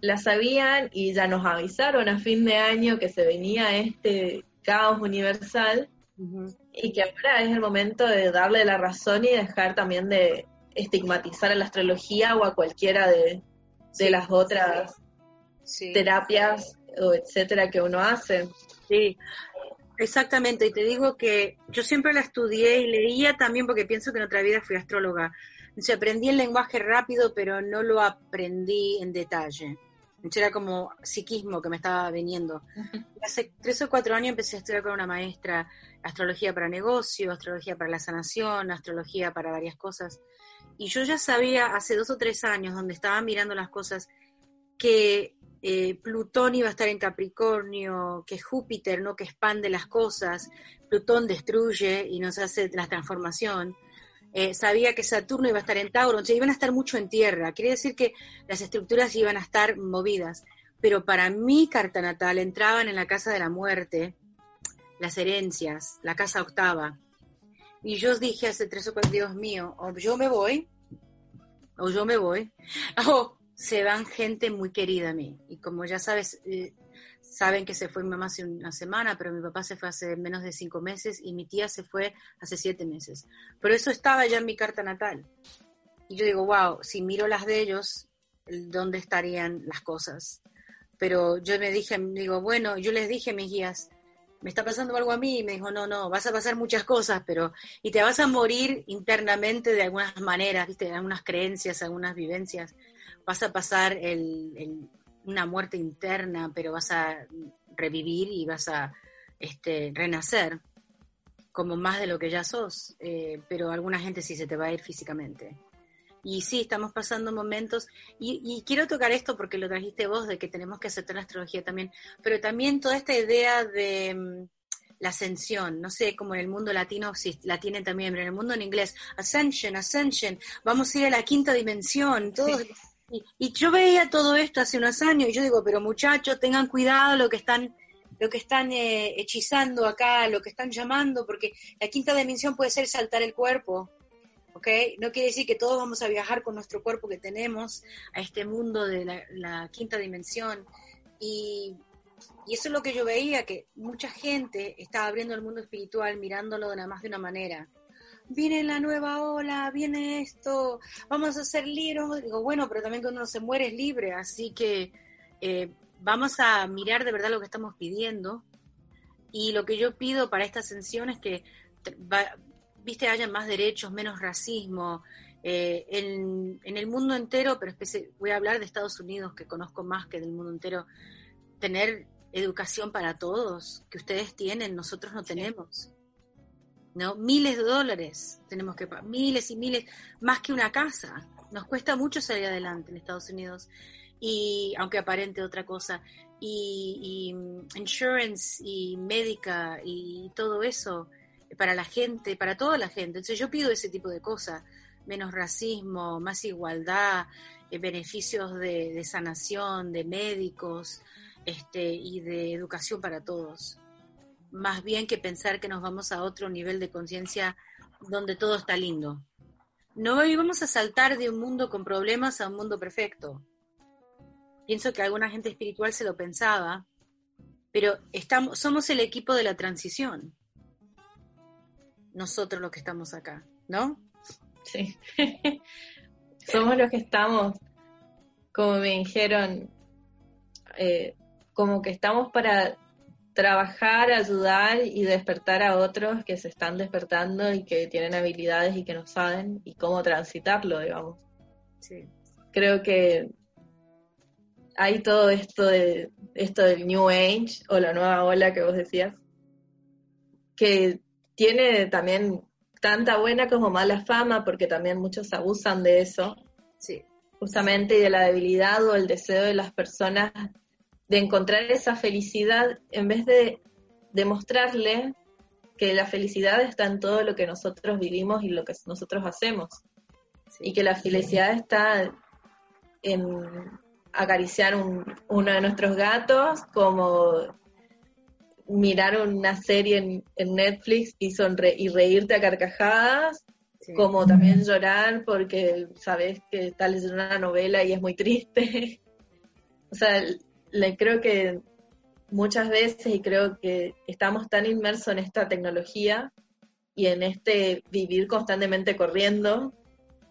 la sabían y ya nos avisaron a fin de año que se venía este caos universal y que ahora es el momento de darle la razón y dejar también de estigmatizar a la astrología o a cualquiera de, las otras terapias o etcétera que uno hace. Sí, Exactamente, y te digo que yo siempre la estudié y leía también porque pienso que en otra vida fui astróloga. Entonces aprendí el lenguaje rápido, pero no lo aprendí en detalle. Entonces era como psiquismo que me estaba viniendo. Hace tres o cuatro años empecé a estudiar con una maestra astrología para negocio, astrología para la sanación, astrología para varias cosas. Y yo ya sabía hace dos o tres años, donde estaba mirando las cosas, que eh, Plutón iba a estar en Capricornio, que Júpiter, ¿no? que expande las cosas, Plutón destruye y nos hace la transformación. Eh, sabía que Saturno iba a estar en Tauro, entonces iban a estar mucho en tierra. Quiere decir que las estructuras iban a estar movidas. Pero para mi carta natal entraban en la casa de la muerte las herencias, la casa octava. Y yo dije hace tres o cuatro, Dios mío, o yo me voy, o yo me voy, o se van gente muy querida a mí. Y como ya sabes, eh, saben que se fue mi mamá hace una semana, pero mi papá se fue hace menos de cinco meses y mi tía se fue hace siete meses. Pero eso estaba ya en mi carta natal. Y yo digo, wow, si miro las de ellos, ¿dónde estarían las cosas? Pero yo me dije, digo, bueno, yo les dije mis guías, me está pasando algo a mí y me dijo, no, no, vas a pasar muchas cosas, pero y te vas a morir internamente de algunas maneras, ¿viste? algunas creencias, algunas vivencias, vas a pasar una muerte interna, pero vas a revivir y vas a este, renacer como más de lo que ya sos, eh, pero alguna gente sí se te va a ir físicamente. Y sí, estamos pasando momentos, y, y, quiero tocar esto porque lo trajiste vos, de que tenemos que aceptar la astrología también, pero también toda esta idea de mm, la ascensión, no sé, como en el mundo latino sí, la tienen también, pero en el mundo en inglés, ascension, ascension, vamos a ir a la quinta dimensión, todo, y, yo veía todo esto hace unos años y yo digo, pero muchachos, tengan cuidado lo que están lo que están eh, hechizando acá, lo que están llamando, porque la quinta dimensión puede ser saltar el cuerpo, ¿ok? No quiere decir que todos vamos a viajar con nuestro cuerpo que tenemos a este mundo de la, quinta dimensión. Y, eso es lo que yo veía, que mucha gente estaba abriendo el mundo espiritual mirándolo de nada más de una manera. Viene la nueva ola, viene esto, vamos a ser libres. Digo, bueno, pero también cuando uno se muere es libre, así que eh, vamos a mirar de verdad lo que estamos pidiendo. Y lo que yo pido para esta ascensión es que, viste, haya más derechos, menos racismo. Eh, en, el mundo entero, pero voy a hablar de Estados Unidos, que conozco más que del mundo entero, tener educación para todos, que ustedes tienen, nosotros no tenemos. ¿no? Miles de dólares tenemos que pagar, miles y miles, más que una casa. Nos cuesta mucho salir adelante en Estados Unidos y aunque aparente otra cosa, y, mm, insurance y médica y todo eso para la gente, para toda la gente. Entonces yo pido ese tipo de cosas, menos racismo, más igualdad, eh, beneficios de, sanación, de médicos este, y de educación para todos. Más bien que pensar que nos vamos a otro nivel de conciencia donde todo está lindo. No vamos a saltar de un mundo con problemas a un mundo perfecto pienso que alguna gente espiritual se lo pensaba, pero estamos, somos el equipo de la transición. Nosotros los que estamos acá, ¿no? Sí. somos los que estamos, como me dijeron, eh, como que estamos para trabajar, ayudar y despertar a otros que se están despertando y que tienen habilidades y que no saben y cómo transitarlo, digamos. Sí. Creo que hay todo esto de esto del New Age o la nueva ola que vos decías, que tiene también tanta buena como mala fama, porque también muchos abusan de eso. Sí. Justamente de la debilidad o el deseo de las personas de encontrar esa felicidad en vez de demostrarle que la felicidad está en todo lo que nosotros vivimos y lo que nosotros hacemos. Y que la felicidad está en acariciar uno de nuestros gatos, como mirar una serie en, Netflix y, y reírte a carcajadas, como también llorar porque sabes que estás leyendo una novela y es muy triste. o sea, le creo que muchas veces y creo que estamos tan inmersos en esta tecnología y en este vivir constantemente corriendo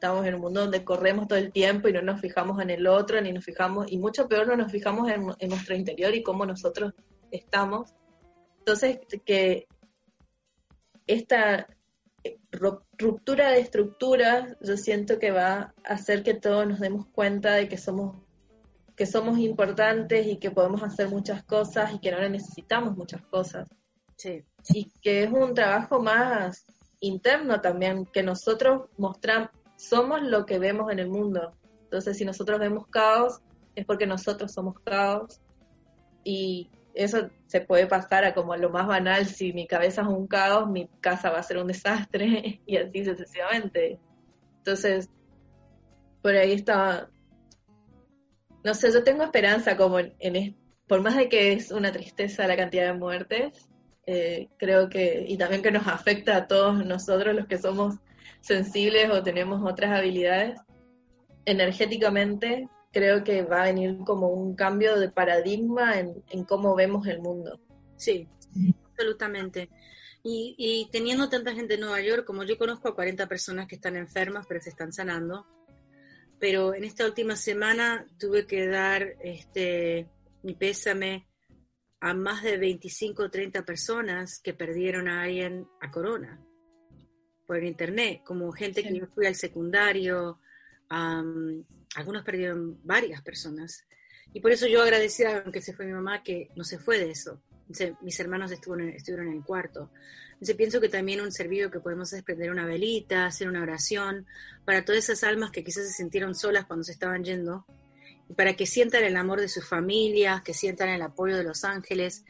estamos en un mundo donde corremos todo el tiempo y no nos fijamos en el otro, ni nos fijamos, y mucho peor no nos fijamos en, nuestro interior y cómo nosotros estamos. Entonces, que esta ruptura de estructuras, yo siento que va a hacer que todos nos demos cuenta de que somos que somos importantes y que podemos hacer muchas cosas y que no necesitamos muchas cosas. Sí. Y que es un trabajo más interno también, que nosotros mostramos, somos lo que vemos en el mundo. Entonces, si nosotros vemos caos, es porque nosotros somos caos. Y eso se puede pasar a como lo más banal, si mi cabeza es un caos, mi casa va a ser un desastre y así sucesivamente. Entonces, por ahí está, no sé, yo tengo esperanza como en, por más de que es una tristeza la cantidad de muertes, eh, creo que, y también que nos afecta a todos nosotros los que somos sensibles o tenemos otras habilidades, energéticamente creo que va a venir como un cambio de paradigma en, cómo vemos el mundo. Sí, absolutamente. Y, teniendo tanta gente en Nueva York, como yo conozco a 40 personas que están enfermas, pero se están sanando, pero en esta última semana tuve que dar este, mi pésame a más de 25 o 30 personas que perdieron a alguien a corona por internet, como gente que yo fui al secundario, algunos perdieron varias personas. Y por eso yo agradecida, aunque se fue mi mamá, que no se fue de eso. mis hermanos estuvieron, estuvieron en el cuarto. Entonces pienso que también un servicio que podemos es prender una velita, hacer una oración, para todas esas almas que quizás se sintieron solas cuando se estaban yendo, y para que sientan el amor de sus familias, que sientan el apoyo de los ángeles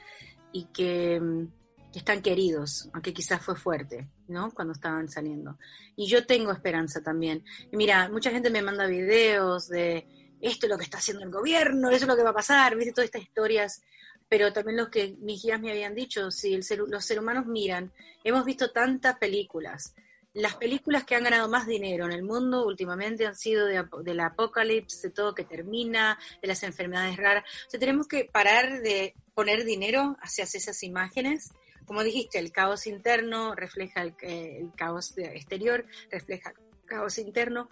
y que mm, están queridos, aunque quizás fue fuerte, ¿no? Cuando estaban saliendo. Y yo tengo esperanza también. Mira, mucha gente me manda videos de esto es lo que está haciendo el gobierno, eso es lo que va a pasar, viste todas estas historias pero también lo que mis guías me habían dicho, si los seres humanos miran, hemos visto tantas películas, las películas que han ganado más dinero en el mundo últimamente han sido de, del apocalipsis, de todo que termina, de las enfermedades raras. O tenemos que parar de poner dinero hacia esas imágenes. Como dijiste, el caos interno refleja el, el caos exterior, refleja el caos interno.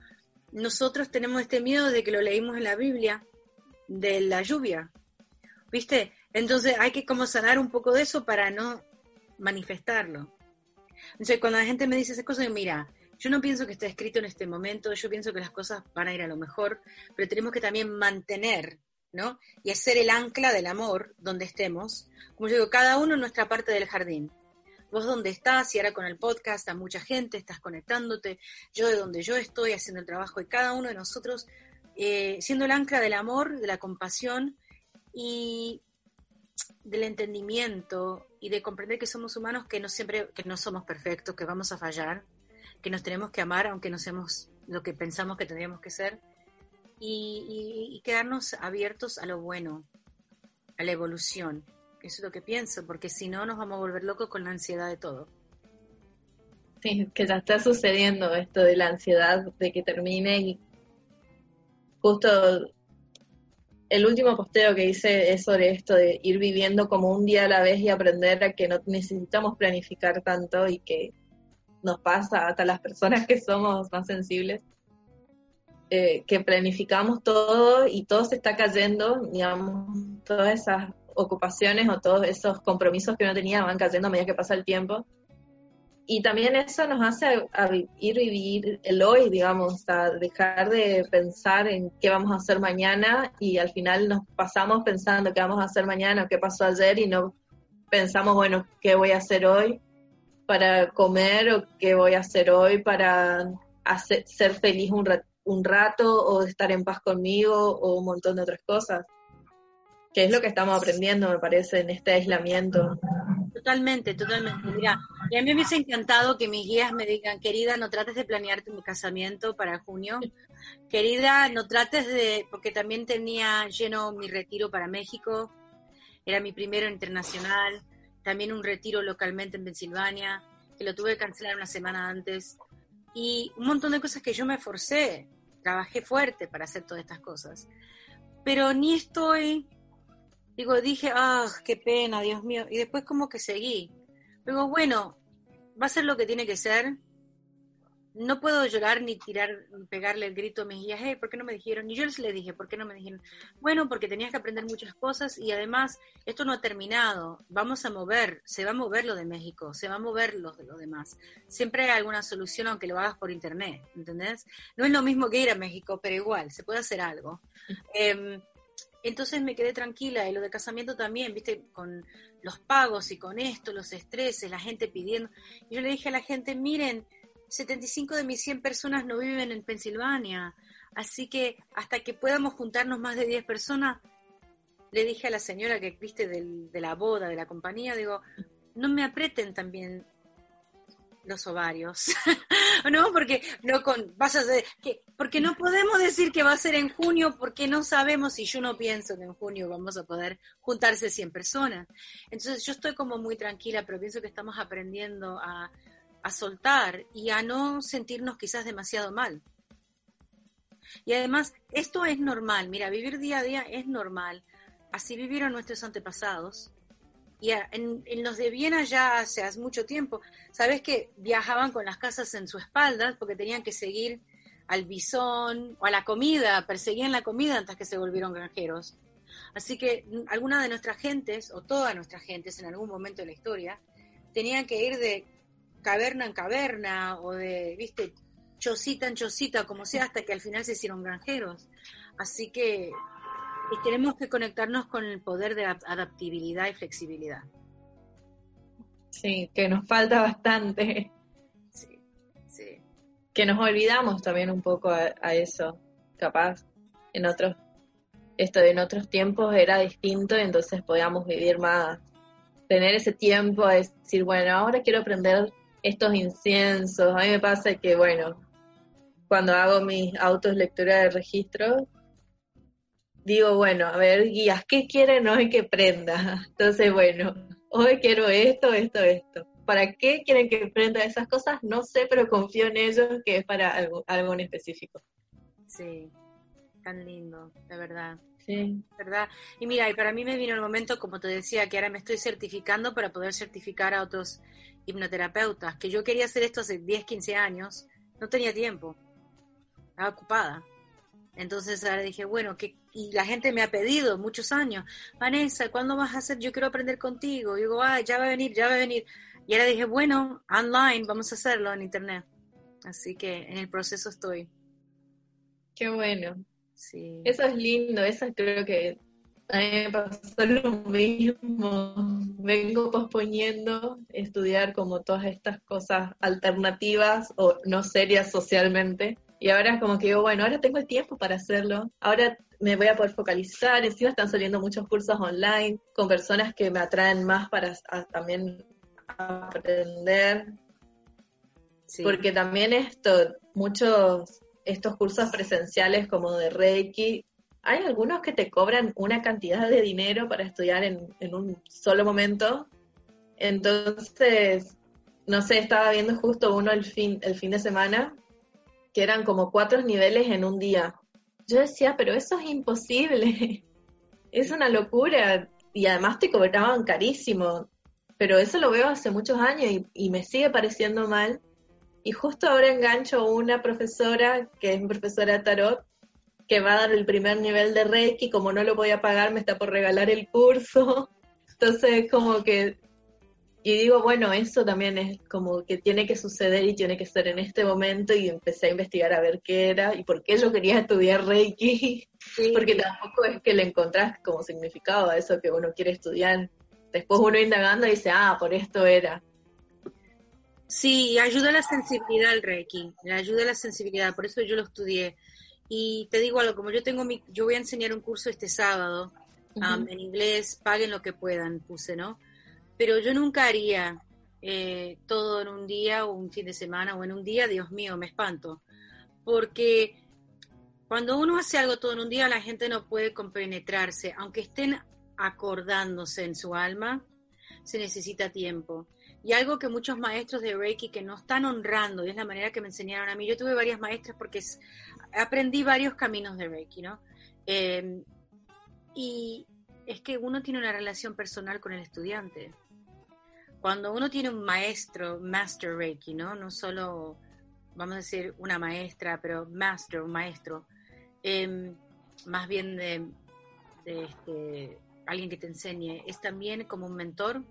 Nosotros tenemos este miedo de que lo leímos en la Biblia, de la lluvia. ¿Viste? Entonces hay que como sanar un poco de eso para no manifestarlo. Entonces, cuando la gente me dice esas cosas, yo, mira, yo no pienso que está escrito en este momento, yo pienso que las cosas van a ir a lo mejor, pero tenemos que también mantener, ¿no? Y hacer el ancla del amor donde estemos. Como yo digo, cada uno en nuestra parte del jardín. Vos donde estás y ahora con el podcast a mucha gente, estás conectándote, yo de donde yo estoy haciendo el trabajo y cada uno de nosotros eh, siendo el ancla del amor, de la compasión y del entendimiento y de comprender que somos humanos, que no siempre, que no somos perfectos, que vamos a fallar, que nos tenemos que amar aunque no seamos lo que pensamos que tendríamos que ser, y, quedarnos abiertos a lo bueno, a la evolución. Eso es lo que pienso, porque si no nos vamos a volver locos con la ansiedad de todo. Sí, que ya está sucediendo esto de la ansiedad de que termine y justo el último posteo que hice es sobre esto de ir viviendo como un día a la vez y aprender a que no necesitamos planificar tanto y que nos pasa hasta las personas que somos más sensibles, eh, que planificamos todo y todo se está cayendo, digamos, todas esas ocupaciones o todos esos compromisos que uno tenía van cayendo a medida que pasa el tiempo. Y también eso nos hace a, ir vivir el hoy, digamos, a dejar de pensar en qué vamos a hacer mañana y al final nos pasamos pensando qué vamos a hacer mañana o qué pasó ayer y no pensamos, bueno, qué voy a hacer hoy para comer o qué voy a hacer hoy para hacer, ser feliz un, un rato o estar en paz conmigo o un montón de otras cosas, que es lo que estamos aprendiendo, me parece, en este aislamiento. Totalmente, totalmente. Mira, y a mí me hubiese encantado que mis guías me digan, querida, no trates de planearte mi casamiento para junio. Querida, no trates de, porque también tenía lleno mi retiro para México, era mi primero internacional, también un retiro localmente en Pensilvania, que lo tuve que cancelar una semana antes, y un montón de cosas que yo me forcé, trabajé fuerte para hacer todas estas cosas. Pero ni estoy Digo, dije, ah, qué pena, Dios mío. Y después como que seguí. Digo, bueno, va a ser lo que tiene que ser. No puedo llorar ni tirar, ni pegarle el grito a mis guías, hey, ¿por qué no me dijeron? Y yo les le dije, ¿por qué no me dijeron? Bueno, porque tenías que aprender muchas cosas y además esto no ha terminado. Vamos a mover, se va a mover lo de México, se va a mover lo de los demás. Siempre hay alguna solución aunque lo hagas por internet, ¿entendés? No es lo mismo que ir a México, pero igual, se puede hacer algo. Eh, entonces me quedé tranquila y lo de casamiento también, viste, con los pagos y con esto, los estreses, la gente pidiendo. Y yo le dije a la gente, miren, 75 de mis 100 personas no viven en Pensilvania, así que hasta que podamos juntarnos más de 10 personas, le dije a la señora que viste de la boda, de la compañía, digo, no me aprieten también los ovarios. no, porque no con vas a que porque no podemos decir que va a ser en junio porque no sabemos si yo no pienso que en junio vamos a poder juntarse 100 personas. Entonces yo estoy como muy tranquila, pero pienso que estamos aprendiendo a, a soltar y a no sentirnos quizás demasiado mal. Y además, esto es normal, mira, vivir día a día es normal. Así vivieron nuestros antepasados y en, los de Viena ya hace, mucho tiempo, sabes que viajaban con las casas en su espalda porque tenían que seguir al bisón o a la comida, perseguían la comida antes que se volvieron granjeros. Así que algunas de nuestras gentes, o todas nuestras gentes en algún momento de la historia, tenían que ir de caverna en caverna o de, viste, chocita en chocita, como sea, hasta que al final se hicieron granjeros. Así que tenemos que conectarnos con el poder de adaptabilidad y flexibilidad. Sí, que nos falta bastante. Sí, sí. Que nos olvidamos también un poco a, eso, capaz. En otros, esto en otros tiempos era distinto y entonces podíamos vivir más, tener ese tiempo a decir, bueno, ahora quiero aprender estos inciensos. A mí me pasa que, bueno, cuando hago mis autos lectura de registro, digo, bueno, a ver, guías, ¿qué quieren hoy que prenda? Entonces, bueno, hoy quiero esto, esto, esto. ¿Para qué quieren que prenda esas cosas? No sé, pero confío en ellos que es para algo, algo en específico. Sí, tan lindo, de verdad. Sí. ¿Verdad? Y mira, y para mí me vino el momento, como te decía, que ahora me estoy certificando para poder certificar a otros hipnoterapeutas, que yo quería hacer esto hace 10, 15 años, no tenía tiempo, estaba ocupada. Entonces ahora dije, bueno, que, y la gente me ha pedido muchos años, Vanessa, ¿cuándo vas a hacer? Yo quiero aprender contigo. Y digo, ah, ya va a venir, ya va a venir. Y ahora dije, bueno, online, vamos a hacerlo en internet. Así que en el proceso estoy. Qué bueno. Sí. Eso es lindo, eso creo que a mí me pasó lo mismo. Vengo posponiendo estudiar como todas estas cosas alternativas o no serias socialmente. Y ahora es como que digo, bueno, ahora tengo el tiempo para hacerlo. Ahora me voy a poder focalizar. Encima están saliendo muchos cursos online con personas que me atraen más para también aprender. Porque también esto, muchos estos cursos presenciales como de Reiki, hay algunos que te cobran una cantidad de dinero para estudiar en, un solo momento. Entonces, no sé, estaba viendo justo uno el fin, el fin de semana, que eran como cuatro niveles en un día. Yo decía, pero eso es imposible. es una locura. Y además te cobraban carísimo. Pero eso lo veo hace muchos años y, y me sigue pareciendo mal. Y justo ahora engancho una profesora, que es profesora de tarot, que va a dar el primer nivel de Reiki, como no lo voy a pagar, me está por regalar el curso. Entonces, como que, y digo, bueno, eso también es como que tiene que suceder y tiene que ser en este momento y empecé a investigar a ver qué era y por qué yo quería estudiar Reiki, porque tampoco es que le encontrás como significado a eso que uno quiere estudiar. Después uno indagando dice, ah, por esto era. Sí, ayuda a la sensibilidad el Reiki, ayuda a la sensibilidad, por eso yo lo estudié. Y te digo algo, como yo tengo mi, yo voy a enseñar un curso este sábado um, en inglés, paguen lo que puedan, puse, ¿no? Pero yo nunca haría eh, todo en un día o un fin de semana o en un día, Dios mío, me espanto. Porque cuando uno hace algo todo en un día, la gente no puede compenetrarse, aunque estén acordándose en su alma, se necesita tiempo. Y algo que muchos maestros de Reiki que no están honrando, y es la manera que me enseñaron a mí, yo tuve varias maestras porque aprendí varios caminos de Reiki, ¿no? Em, y es que uno tiene una relación personal con el estudiante. Cuando uno tiene un maestro, master Reiki, ¿no? No solo, vamos a decir, una maestra, pero master, un maestro, em, más bien de, este, alguien que te enseñe, es también como un mentor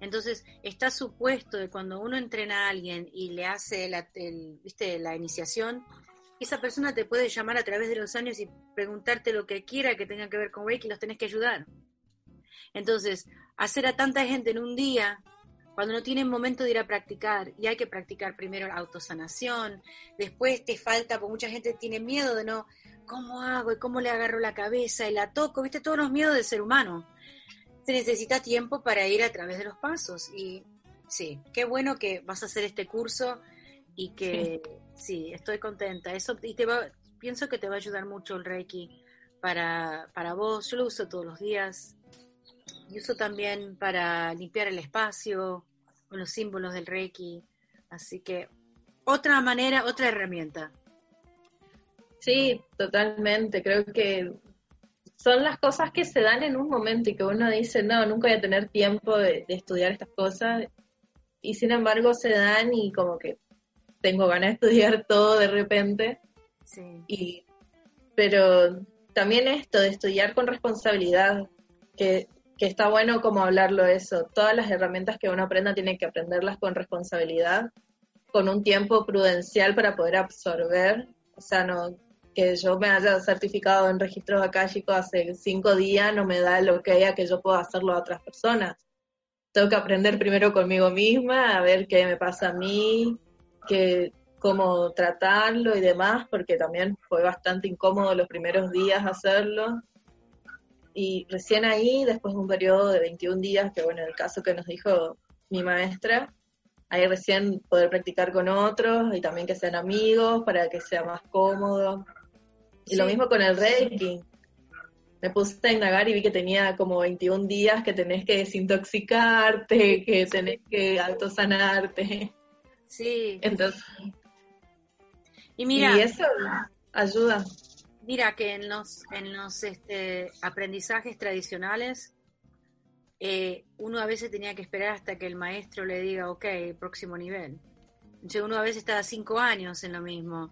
entonces, está supuesto de cuando uno entrena a alguien y le hace la, ¿viste? la iniciación, esa persona te puede llamar a través de los años y preguntarte lo que quiera que tenga que ver con Reiki y los tenés que ayudar. Entonces, hacer a tanta gente en un día, cuando no tienen momento de ir a practicar, y hay que practicar primero la autosanación, después te falta, porque mucha gente tiene miedo de no, ¿cómo hago? ¿Y cómo le agarro la cabeza? Y la toco, ¿viste? Todos los miedos del ser humano se necesita tiempo para ir a través de los pasos. Y sí, qué bueno que vas a hacer este curso y que estoy contenta. Eso y te va, pienso que te va a ayudar mucho el Reiki para, para vos. Yo lo uso todos los días. Y uso también para limpiar el espacio con los símbolos del Reiki. Así que otra manera, otra herramienta. Sí, totalmente. Creo que son las cosas que se dan en un momento y que uno dice, no, nunca voy a tener tiempo de, estudiar estas cosas. Y sin embargo se dan y como que tengo ganas de estudiar todo de repente. Sí. Y, pero también esto de estudiar con responsabilidad, que, que está bueno como hablarlo eso. Todas las herramientas que uno aprenda tiene que aprenderlas con responsabilidad, con un tiempo prudencial para poder absorber. O sea, no, que yo me haya certificado en registros chicos hace cinco días no me da lo que haya que yo pueda hacerlo a otras personas. Tengo que aprender primero conmigo misma, a ver qué me pasa a mí, que, cómo tratarlo y demás, porque también fue bastante incómodo los primeros días hacerlo. Y recién ahí, después de un periodo de 21 días, que bueno, el caso que nos dijo mi maestra, ahí recién poder practicar con otros y también que sean amigos para que sea más cómodo. Y lo mismo con el Reiki. me puse a indagar y vi que tenía como 21 días que tenés que desintoxicarte, que tenés que autosanarte. Sí. Entonces, y mira, y eso ayuda. Mira que en los, en los este, aprendizajes tradicionales, eh, uno a veces tenía que esperar hasta que el maestro le diga, ok, próximo nivel. Entonces uno a veces estaba cinco años en lo mismo,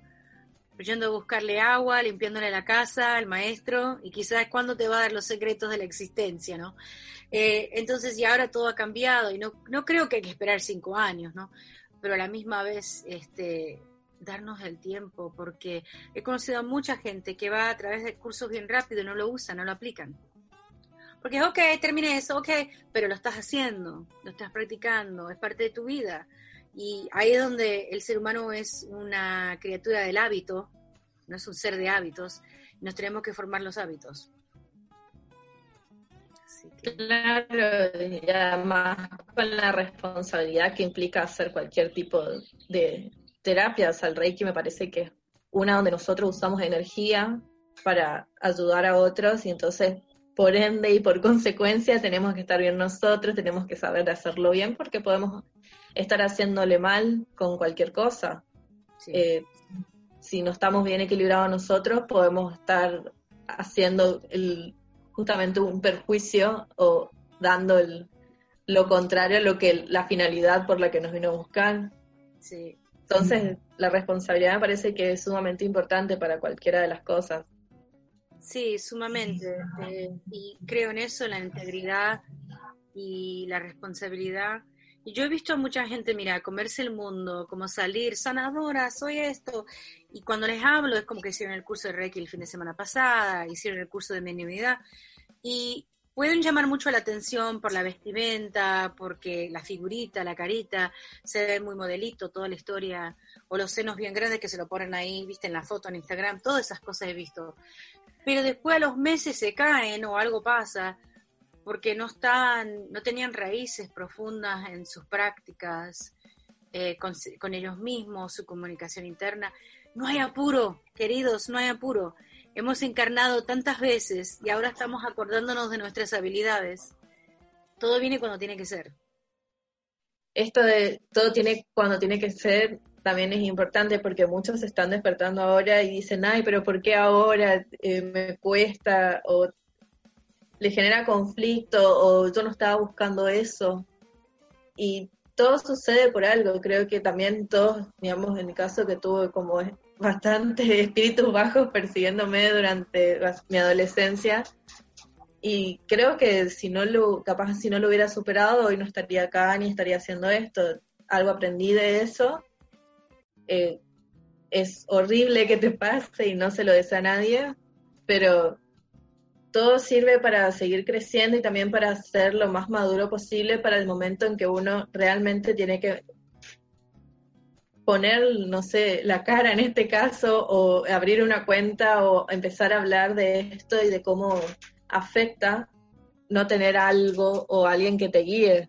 yendo a buscarle agua, limpiándole la casa al maestro, y quizás cuándo te va a dar los secretos de la existencia, ¿no? Eh, entonces, y ahora todo ha cambiado, y no, no creo que hay que esperar cinco años, ¿no? Pero a la misma vez, este, darnos el tiempo, porque he conocido a mucha gente que va a través de cursos bien rápido y no lo usan, no lo aplican. Porque, ok, terminé eso, ok, pero lo estás haciendo, lo estás practicando, es parte de tu vida. Y ahí es donde el ser humano es una criatura del hábito, no es un ser de hábitos, nos tenemos que formar los hábitos. Claro, y además con la responsabilidad que implica hacer cualquier tipo de terapias. Al Reiki me parece que es una donde nosotros usamos energía para ayudar a otros y entonces por ende y por consecuencia tenemos que estar bien nosotros, tenemos que saber hacerlo bien porque podemos estar haciéndole mal con cualquier cosa. Eh, si no estamos bien equilibrados nosotros, podemos estar haciendo el, justamente un perjuicio o dando lo contrario a lo que la finalidad por la que nos vino a buscar. Sí. Entonces, la responsabilidad me parece que es sumamente importante para cualquiera de las cosas. Sí, sumamente. Eh, y creo en eso, la integridad y la responsabilidad. Yo he visto a mucha gente, mira, comerse el mundo, como salir sanadora, soy esto. Y cuando les hablo es como que hicieron el curso de Reiki el fin de semana pasada, hicieron el curso de mediunidad. Y pueden llamar mucho la atención por la vestimenta, porque la figurita, la carita, se ve muy modelito, toda la historia, o los senos bien grandes que se lo ponen ahí, viste en la foto en Instagram, todas esas cosas he visto. Pero después a los meses se caen o algo pasa, porque no están, no tenían raíces profundas en sus prácticas, eh, con, con ellos mismos, su comunicación interna. No hay apuro, queridos, no hay apuro hemos encarnado tantas veces y ahora estamos acordándonos de nuestras habilidades. Todo viene cuando tiene que ser. Esto de todo tiene cuando tiene que ser también es importante porque muchos se están despertando ahora y dicen, ay, pero ¿por qué ahora eh, me cuesta? O le genera conflicto o yo no estaba buscando eso. Y todo sucede por algo. Creo que también todos, digamos, en mi caso que tuve como bastante espíritus bajos persiguiéndome durante mi adolescencia y creo que si no lo, capaz si no lo hubiera superado hoy no estaría acá ni estaría haciendo esto. Algo aprendí de eso. Eh, es horrible que te pase y no se lo desea a nadie, pero todo sirve para seguir creciendo y también para ser lo más maduro posible para el momento en que uno realmente tiene que poner, no sé, la cara en este caso, o abrir una cuenta, o empezar a hablar de esto y de cómo afecta no tener algo o alguien que te guíe.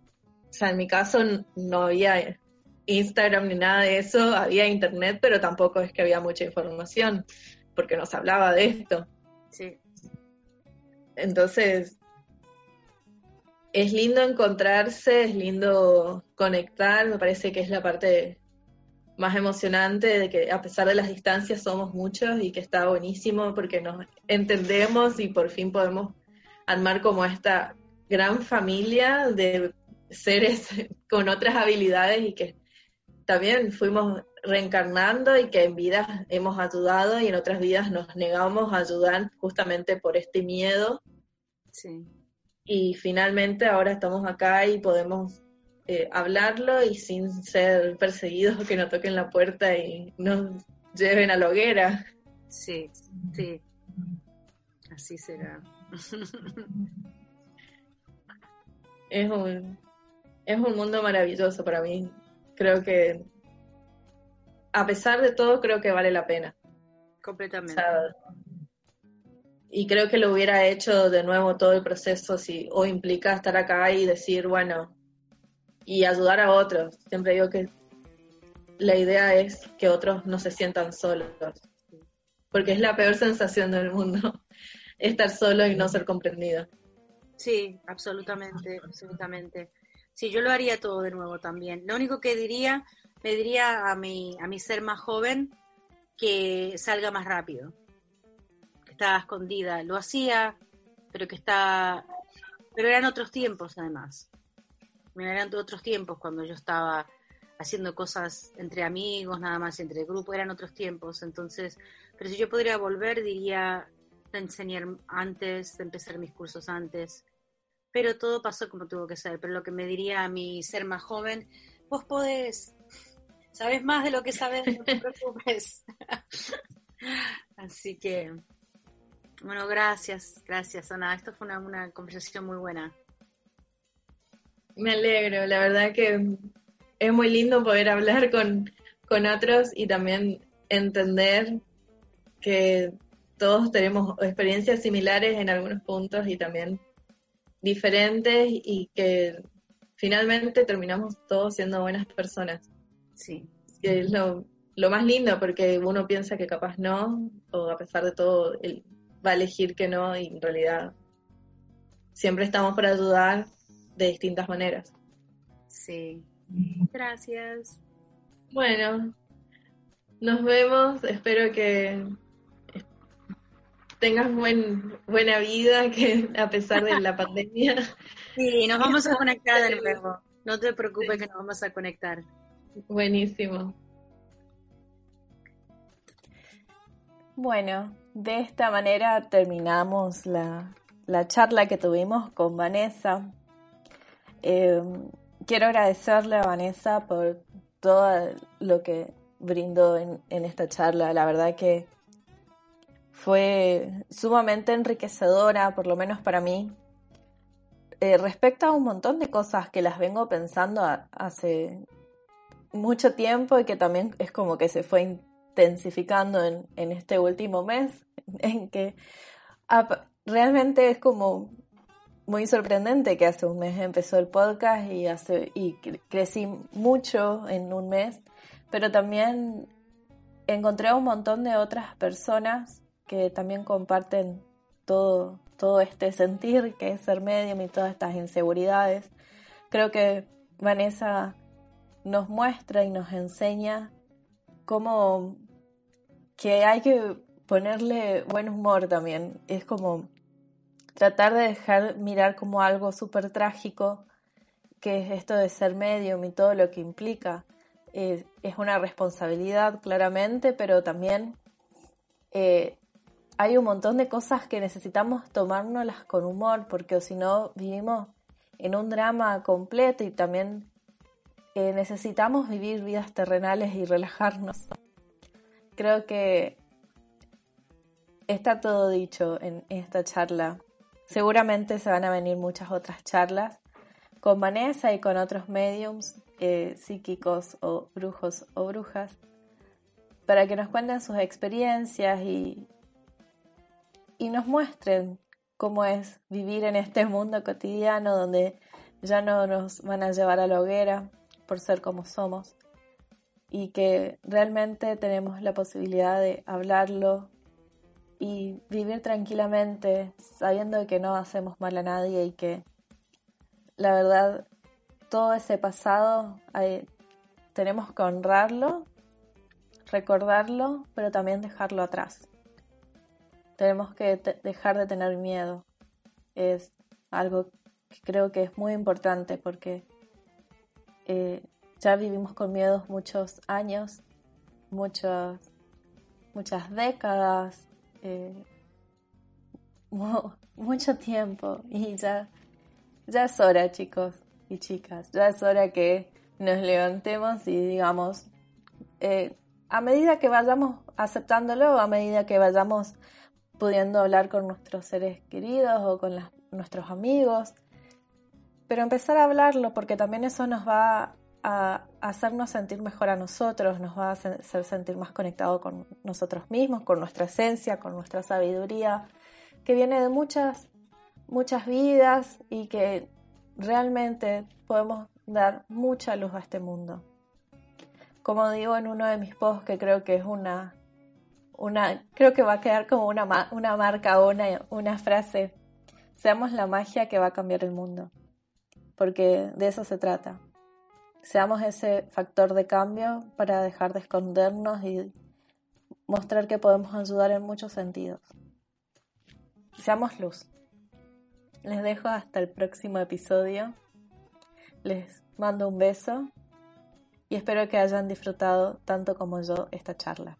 O sea, en mi caso no había Instagram ni nada de eso, había internet, pero tampoco es que había mucha información, porque nos hablaba de esto. Sí. Entonces, es lindo encontrarse, es lindo conectar, me parece que es la parte más emocionante de que a pesar de las distancias somos muchos y que está buenísimo porque nos entendemos y por fin podemos armar como esta gran familia de seres con otras habilidades y que también fuimos reencarnando y que en vidas hemos ayudado y en otras vidas nos negamos a ayudar justamente por este miedo. Sí. Y finalmente ahora estamos acá y podemos eh, hablarlo y sin ser perseguidos que nos toquen la puerta y nos lleven a la hoguera. Sí, sí. Así será. es un, es un mundo maravilloso para mí. Creo que a pesar de todo, creo que vale la pena. Completamente. Y creo que lo hubiera hecho de nuevo todo el proceso si o implica estar acá y decir, bueno, y ayudar a otros. Siempre digo que la idea es que otros no se sientan solos, porque es la peor sensación del mundo. estar solo y no ser comprendido. Sí, absolutamente, absolutamente. Sí, yo lo haría todo de nuevo también. Lo único que diría, le diría a mi, a mi ser más joven que salga más rápido, estaba escondida. Lo hacía, pero que está, pero eran otros tiempos además. Eran otros tiempos cuando yo estaba haciendo cosas entre amigos, nada más entre grupo, eran otros tiempos. Entonces, pero si yo podría volver, diría enseñar antes, de empezar mis cursos antes. Pero todo pasó como tuvo que ser. Pero lo que me diría a mi ser más joven, vos podés, sabes más de lo que sabes, no te preocupes. Así que, bueno, gracias, gracias, Ana. Esto fue una, una conversación muy buena. Me alegro, la verdad que es muy lindo poder hablar con, otros y también entender que todos tenemos experiencias similares en algunos puntos y también diferentes y que finalmente terminamos todos siendo buenas personas. Sí. es lo, lo, más lindo porque uno piensa que capaz no, o a pesar de todo él va a elegir que no y en realidad siempre estamos para ayudar de distintas maneras. Sí, Gracias. Bueno, nos vemos. Espero que tengas buen, buena vida, que a pesar de la pandemia. Sí, nos vamos a conectar de nuevo. No te preocupes que nos vamos a conectar. Buenísimo. Bueno, de esta manera terminamos la, la charla que tuvimos con Vanessa. Eh, quiero agradecerle a Vanessa por todo lo que brindó en, esta charla. La verdad que fue sumamente enriquecedora, por lo menos para mí. Eh, respecto a un montón de cosas que las vengo pensando hace mucho tiempo y que también es como que se fue intensificando en, este último mes, en que realmente es como muy sorprendente que hace un mes empezó el podcast y, hace, y crecí mucho en un mes, pero también encontré un montón de otras personas que también comparten todo, todo este sentir que es ser medium y todas estas inseguridades. Creo que Vanessa nos muestra y nos enseña cómo que hay que ponerle buen humor también. Es como tratar de dejar mirar como algo súper trágico, que es esto de ser medium y todo lo que implica. es una responsabilidad, claramente, pero también eh, hay un montón de cosas que necesitamos tomárnoslas con humor, porque si no vivimos en un drama completo y también eh, necesitamos vivir vidas terrenales y relajarnos. Creo que está todo dicho en esta charla. Seguramente se van a venir muchas otras charlas con Vanessa y con otros mediums eh, psíquicos o brujos o brujas para que nos cuenten sus experiencias y, y nos muestren cómo es vivir en este mundo cotidiano donde ya no nos van a llevar a la hoguera por ser como somos y que realmente tenemos la posibilidad de hablarlo, y vivir tranquilamente sabiendo que no hacemos mal a nadie y que la verdad todo ese pasado tenemos que honrarlo, recordarlo, pero también dejarlo atrás. Tenemos que dejar de tener miedo. Es algo que creo que es muy importante porque eh, ya vivimos con miedos muchos años, muchas, muchas décadas, eh, mucho tiempo. Y ya, ya es hora, chicos y chicas, ya es hora que nos levantemos y digamos, eh, a medida que vayamos aceptándolo, a medida que vayamos pudiendo hablar con nuestros seres queridos o con nuestros amigos, pero empezar a hablarlo porque también eso nos va a hacernos sentir mejor a nosotros, nos va a hacer sentir más conectados con nosotros mismos, con nuestra esencia, con nuestra sabiduría, que viene de muchas, muchas vidas y que realmente podemos dar mucha luz a este mundo. Como digo en uno de mis posts, que creo que es una, una, creo que va a quedar como una, una marca o una frase. Seamos la magia que va a cambiar el mundo. Porque de eso se trata. Seamos ese factor de cambio para dejar de escondernos y mostrar que podemos ayudar en muchos sentidos. Seamos luz. Les dejo hasta el próximo episodio. Les mando un beso y espero que hayan disfrutado tanto como yo esta charla.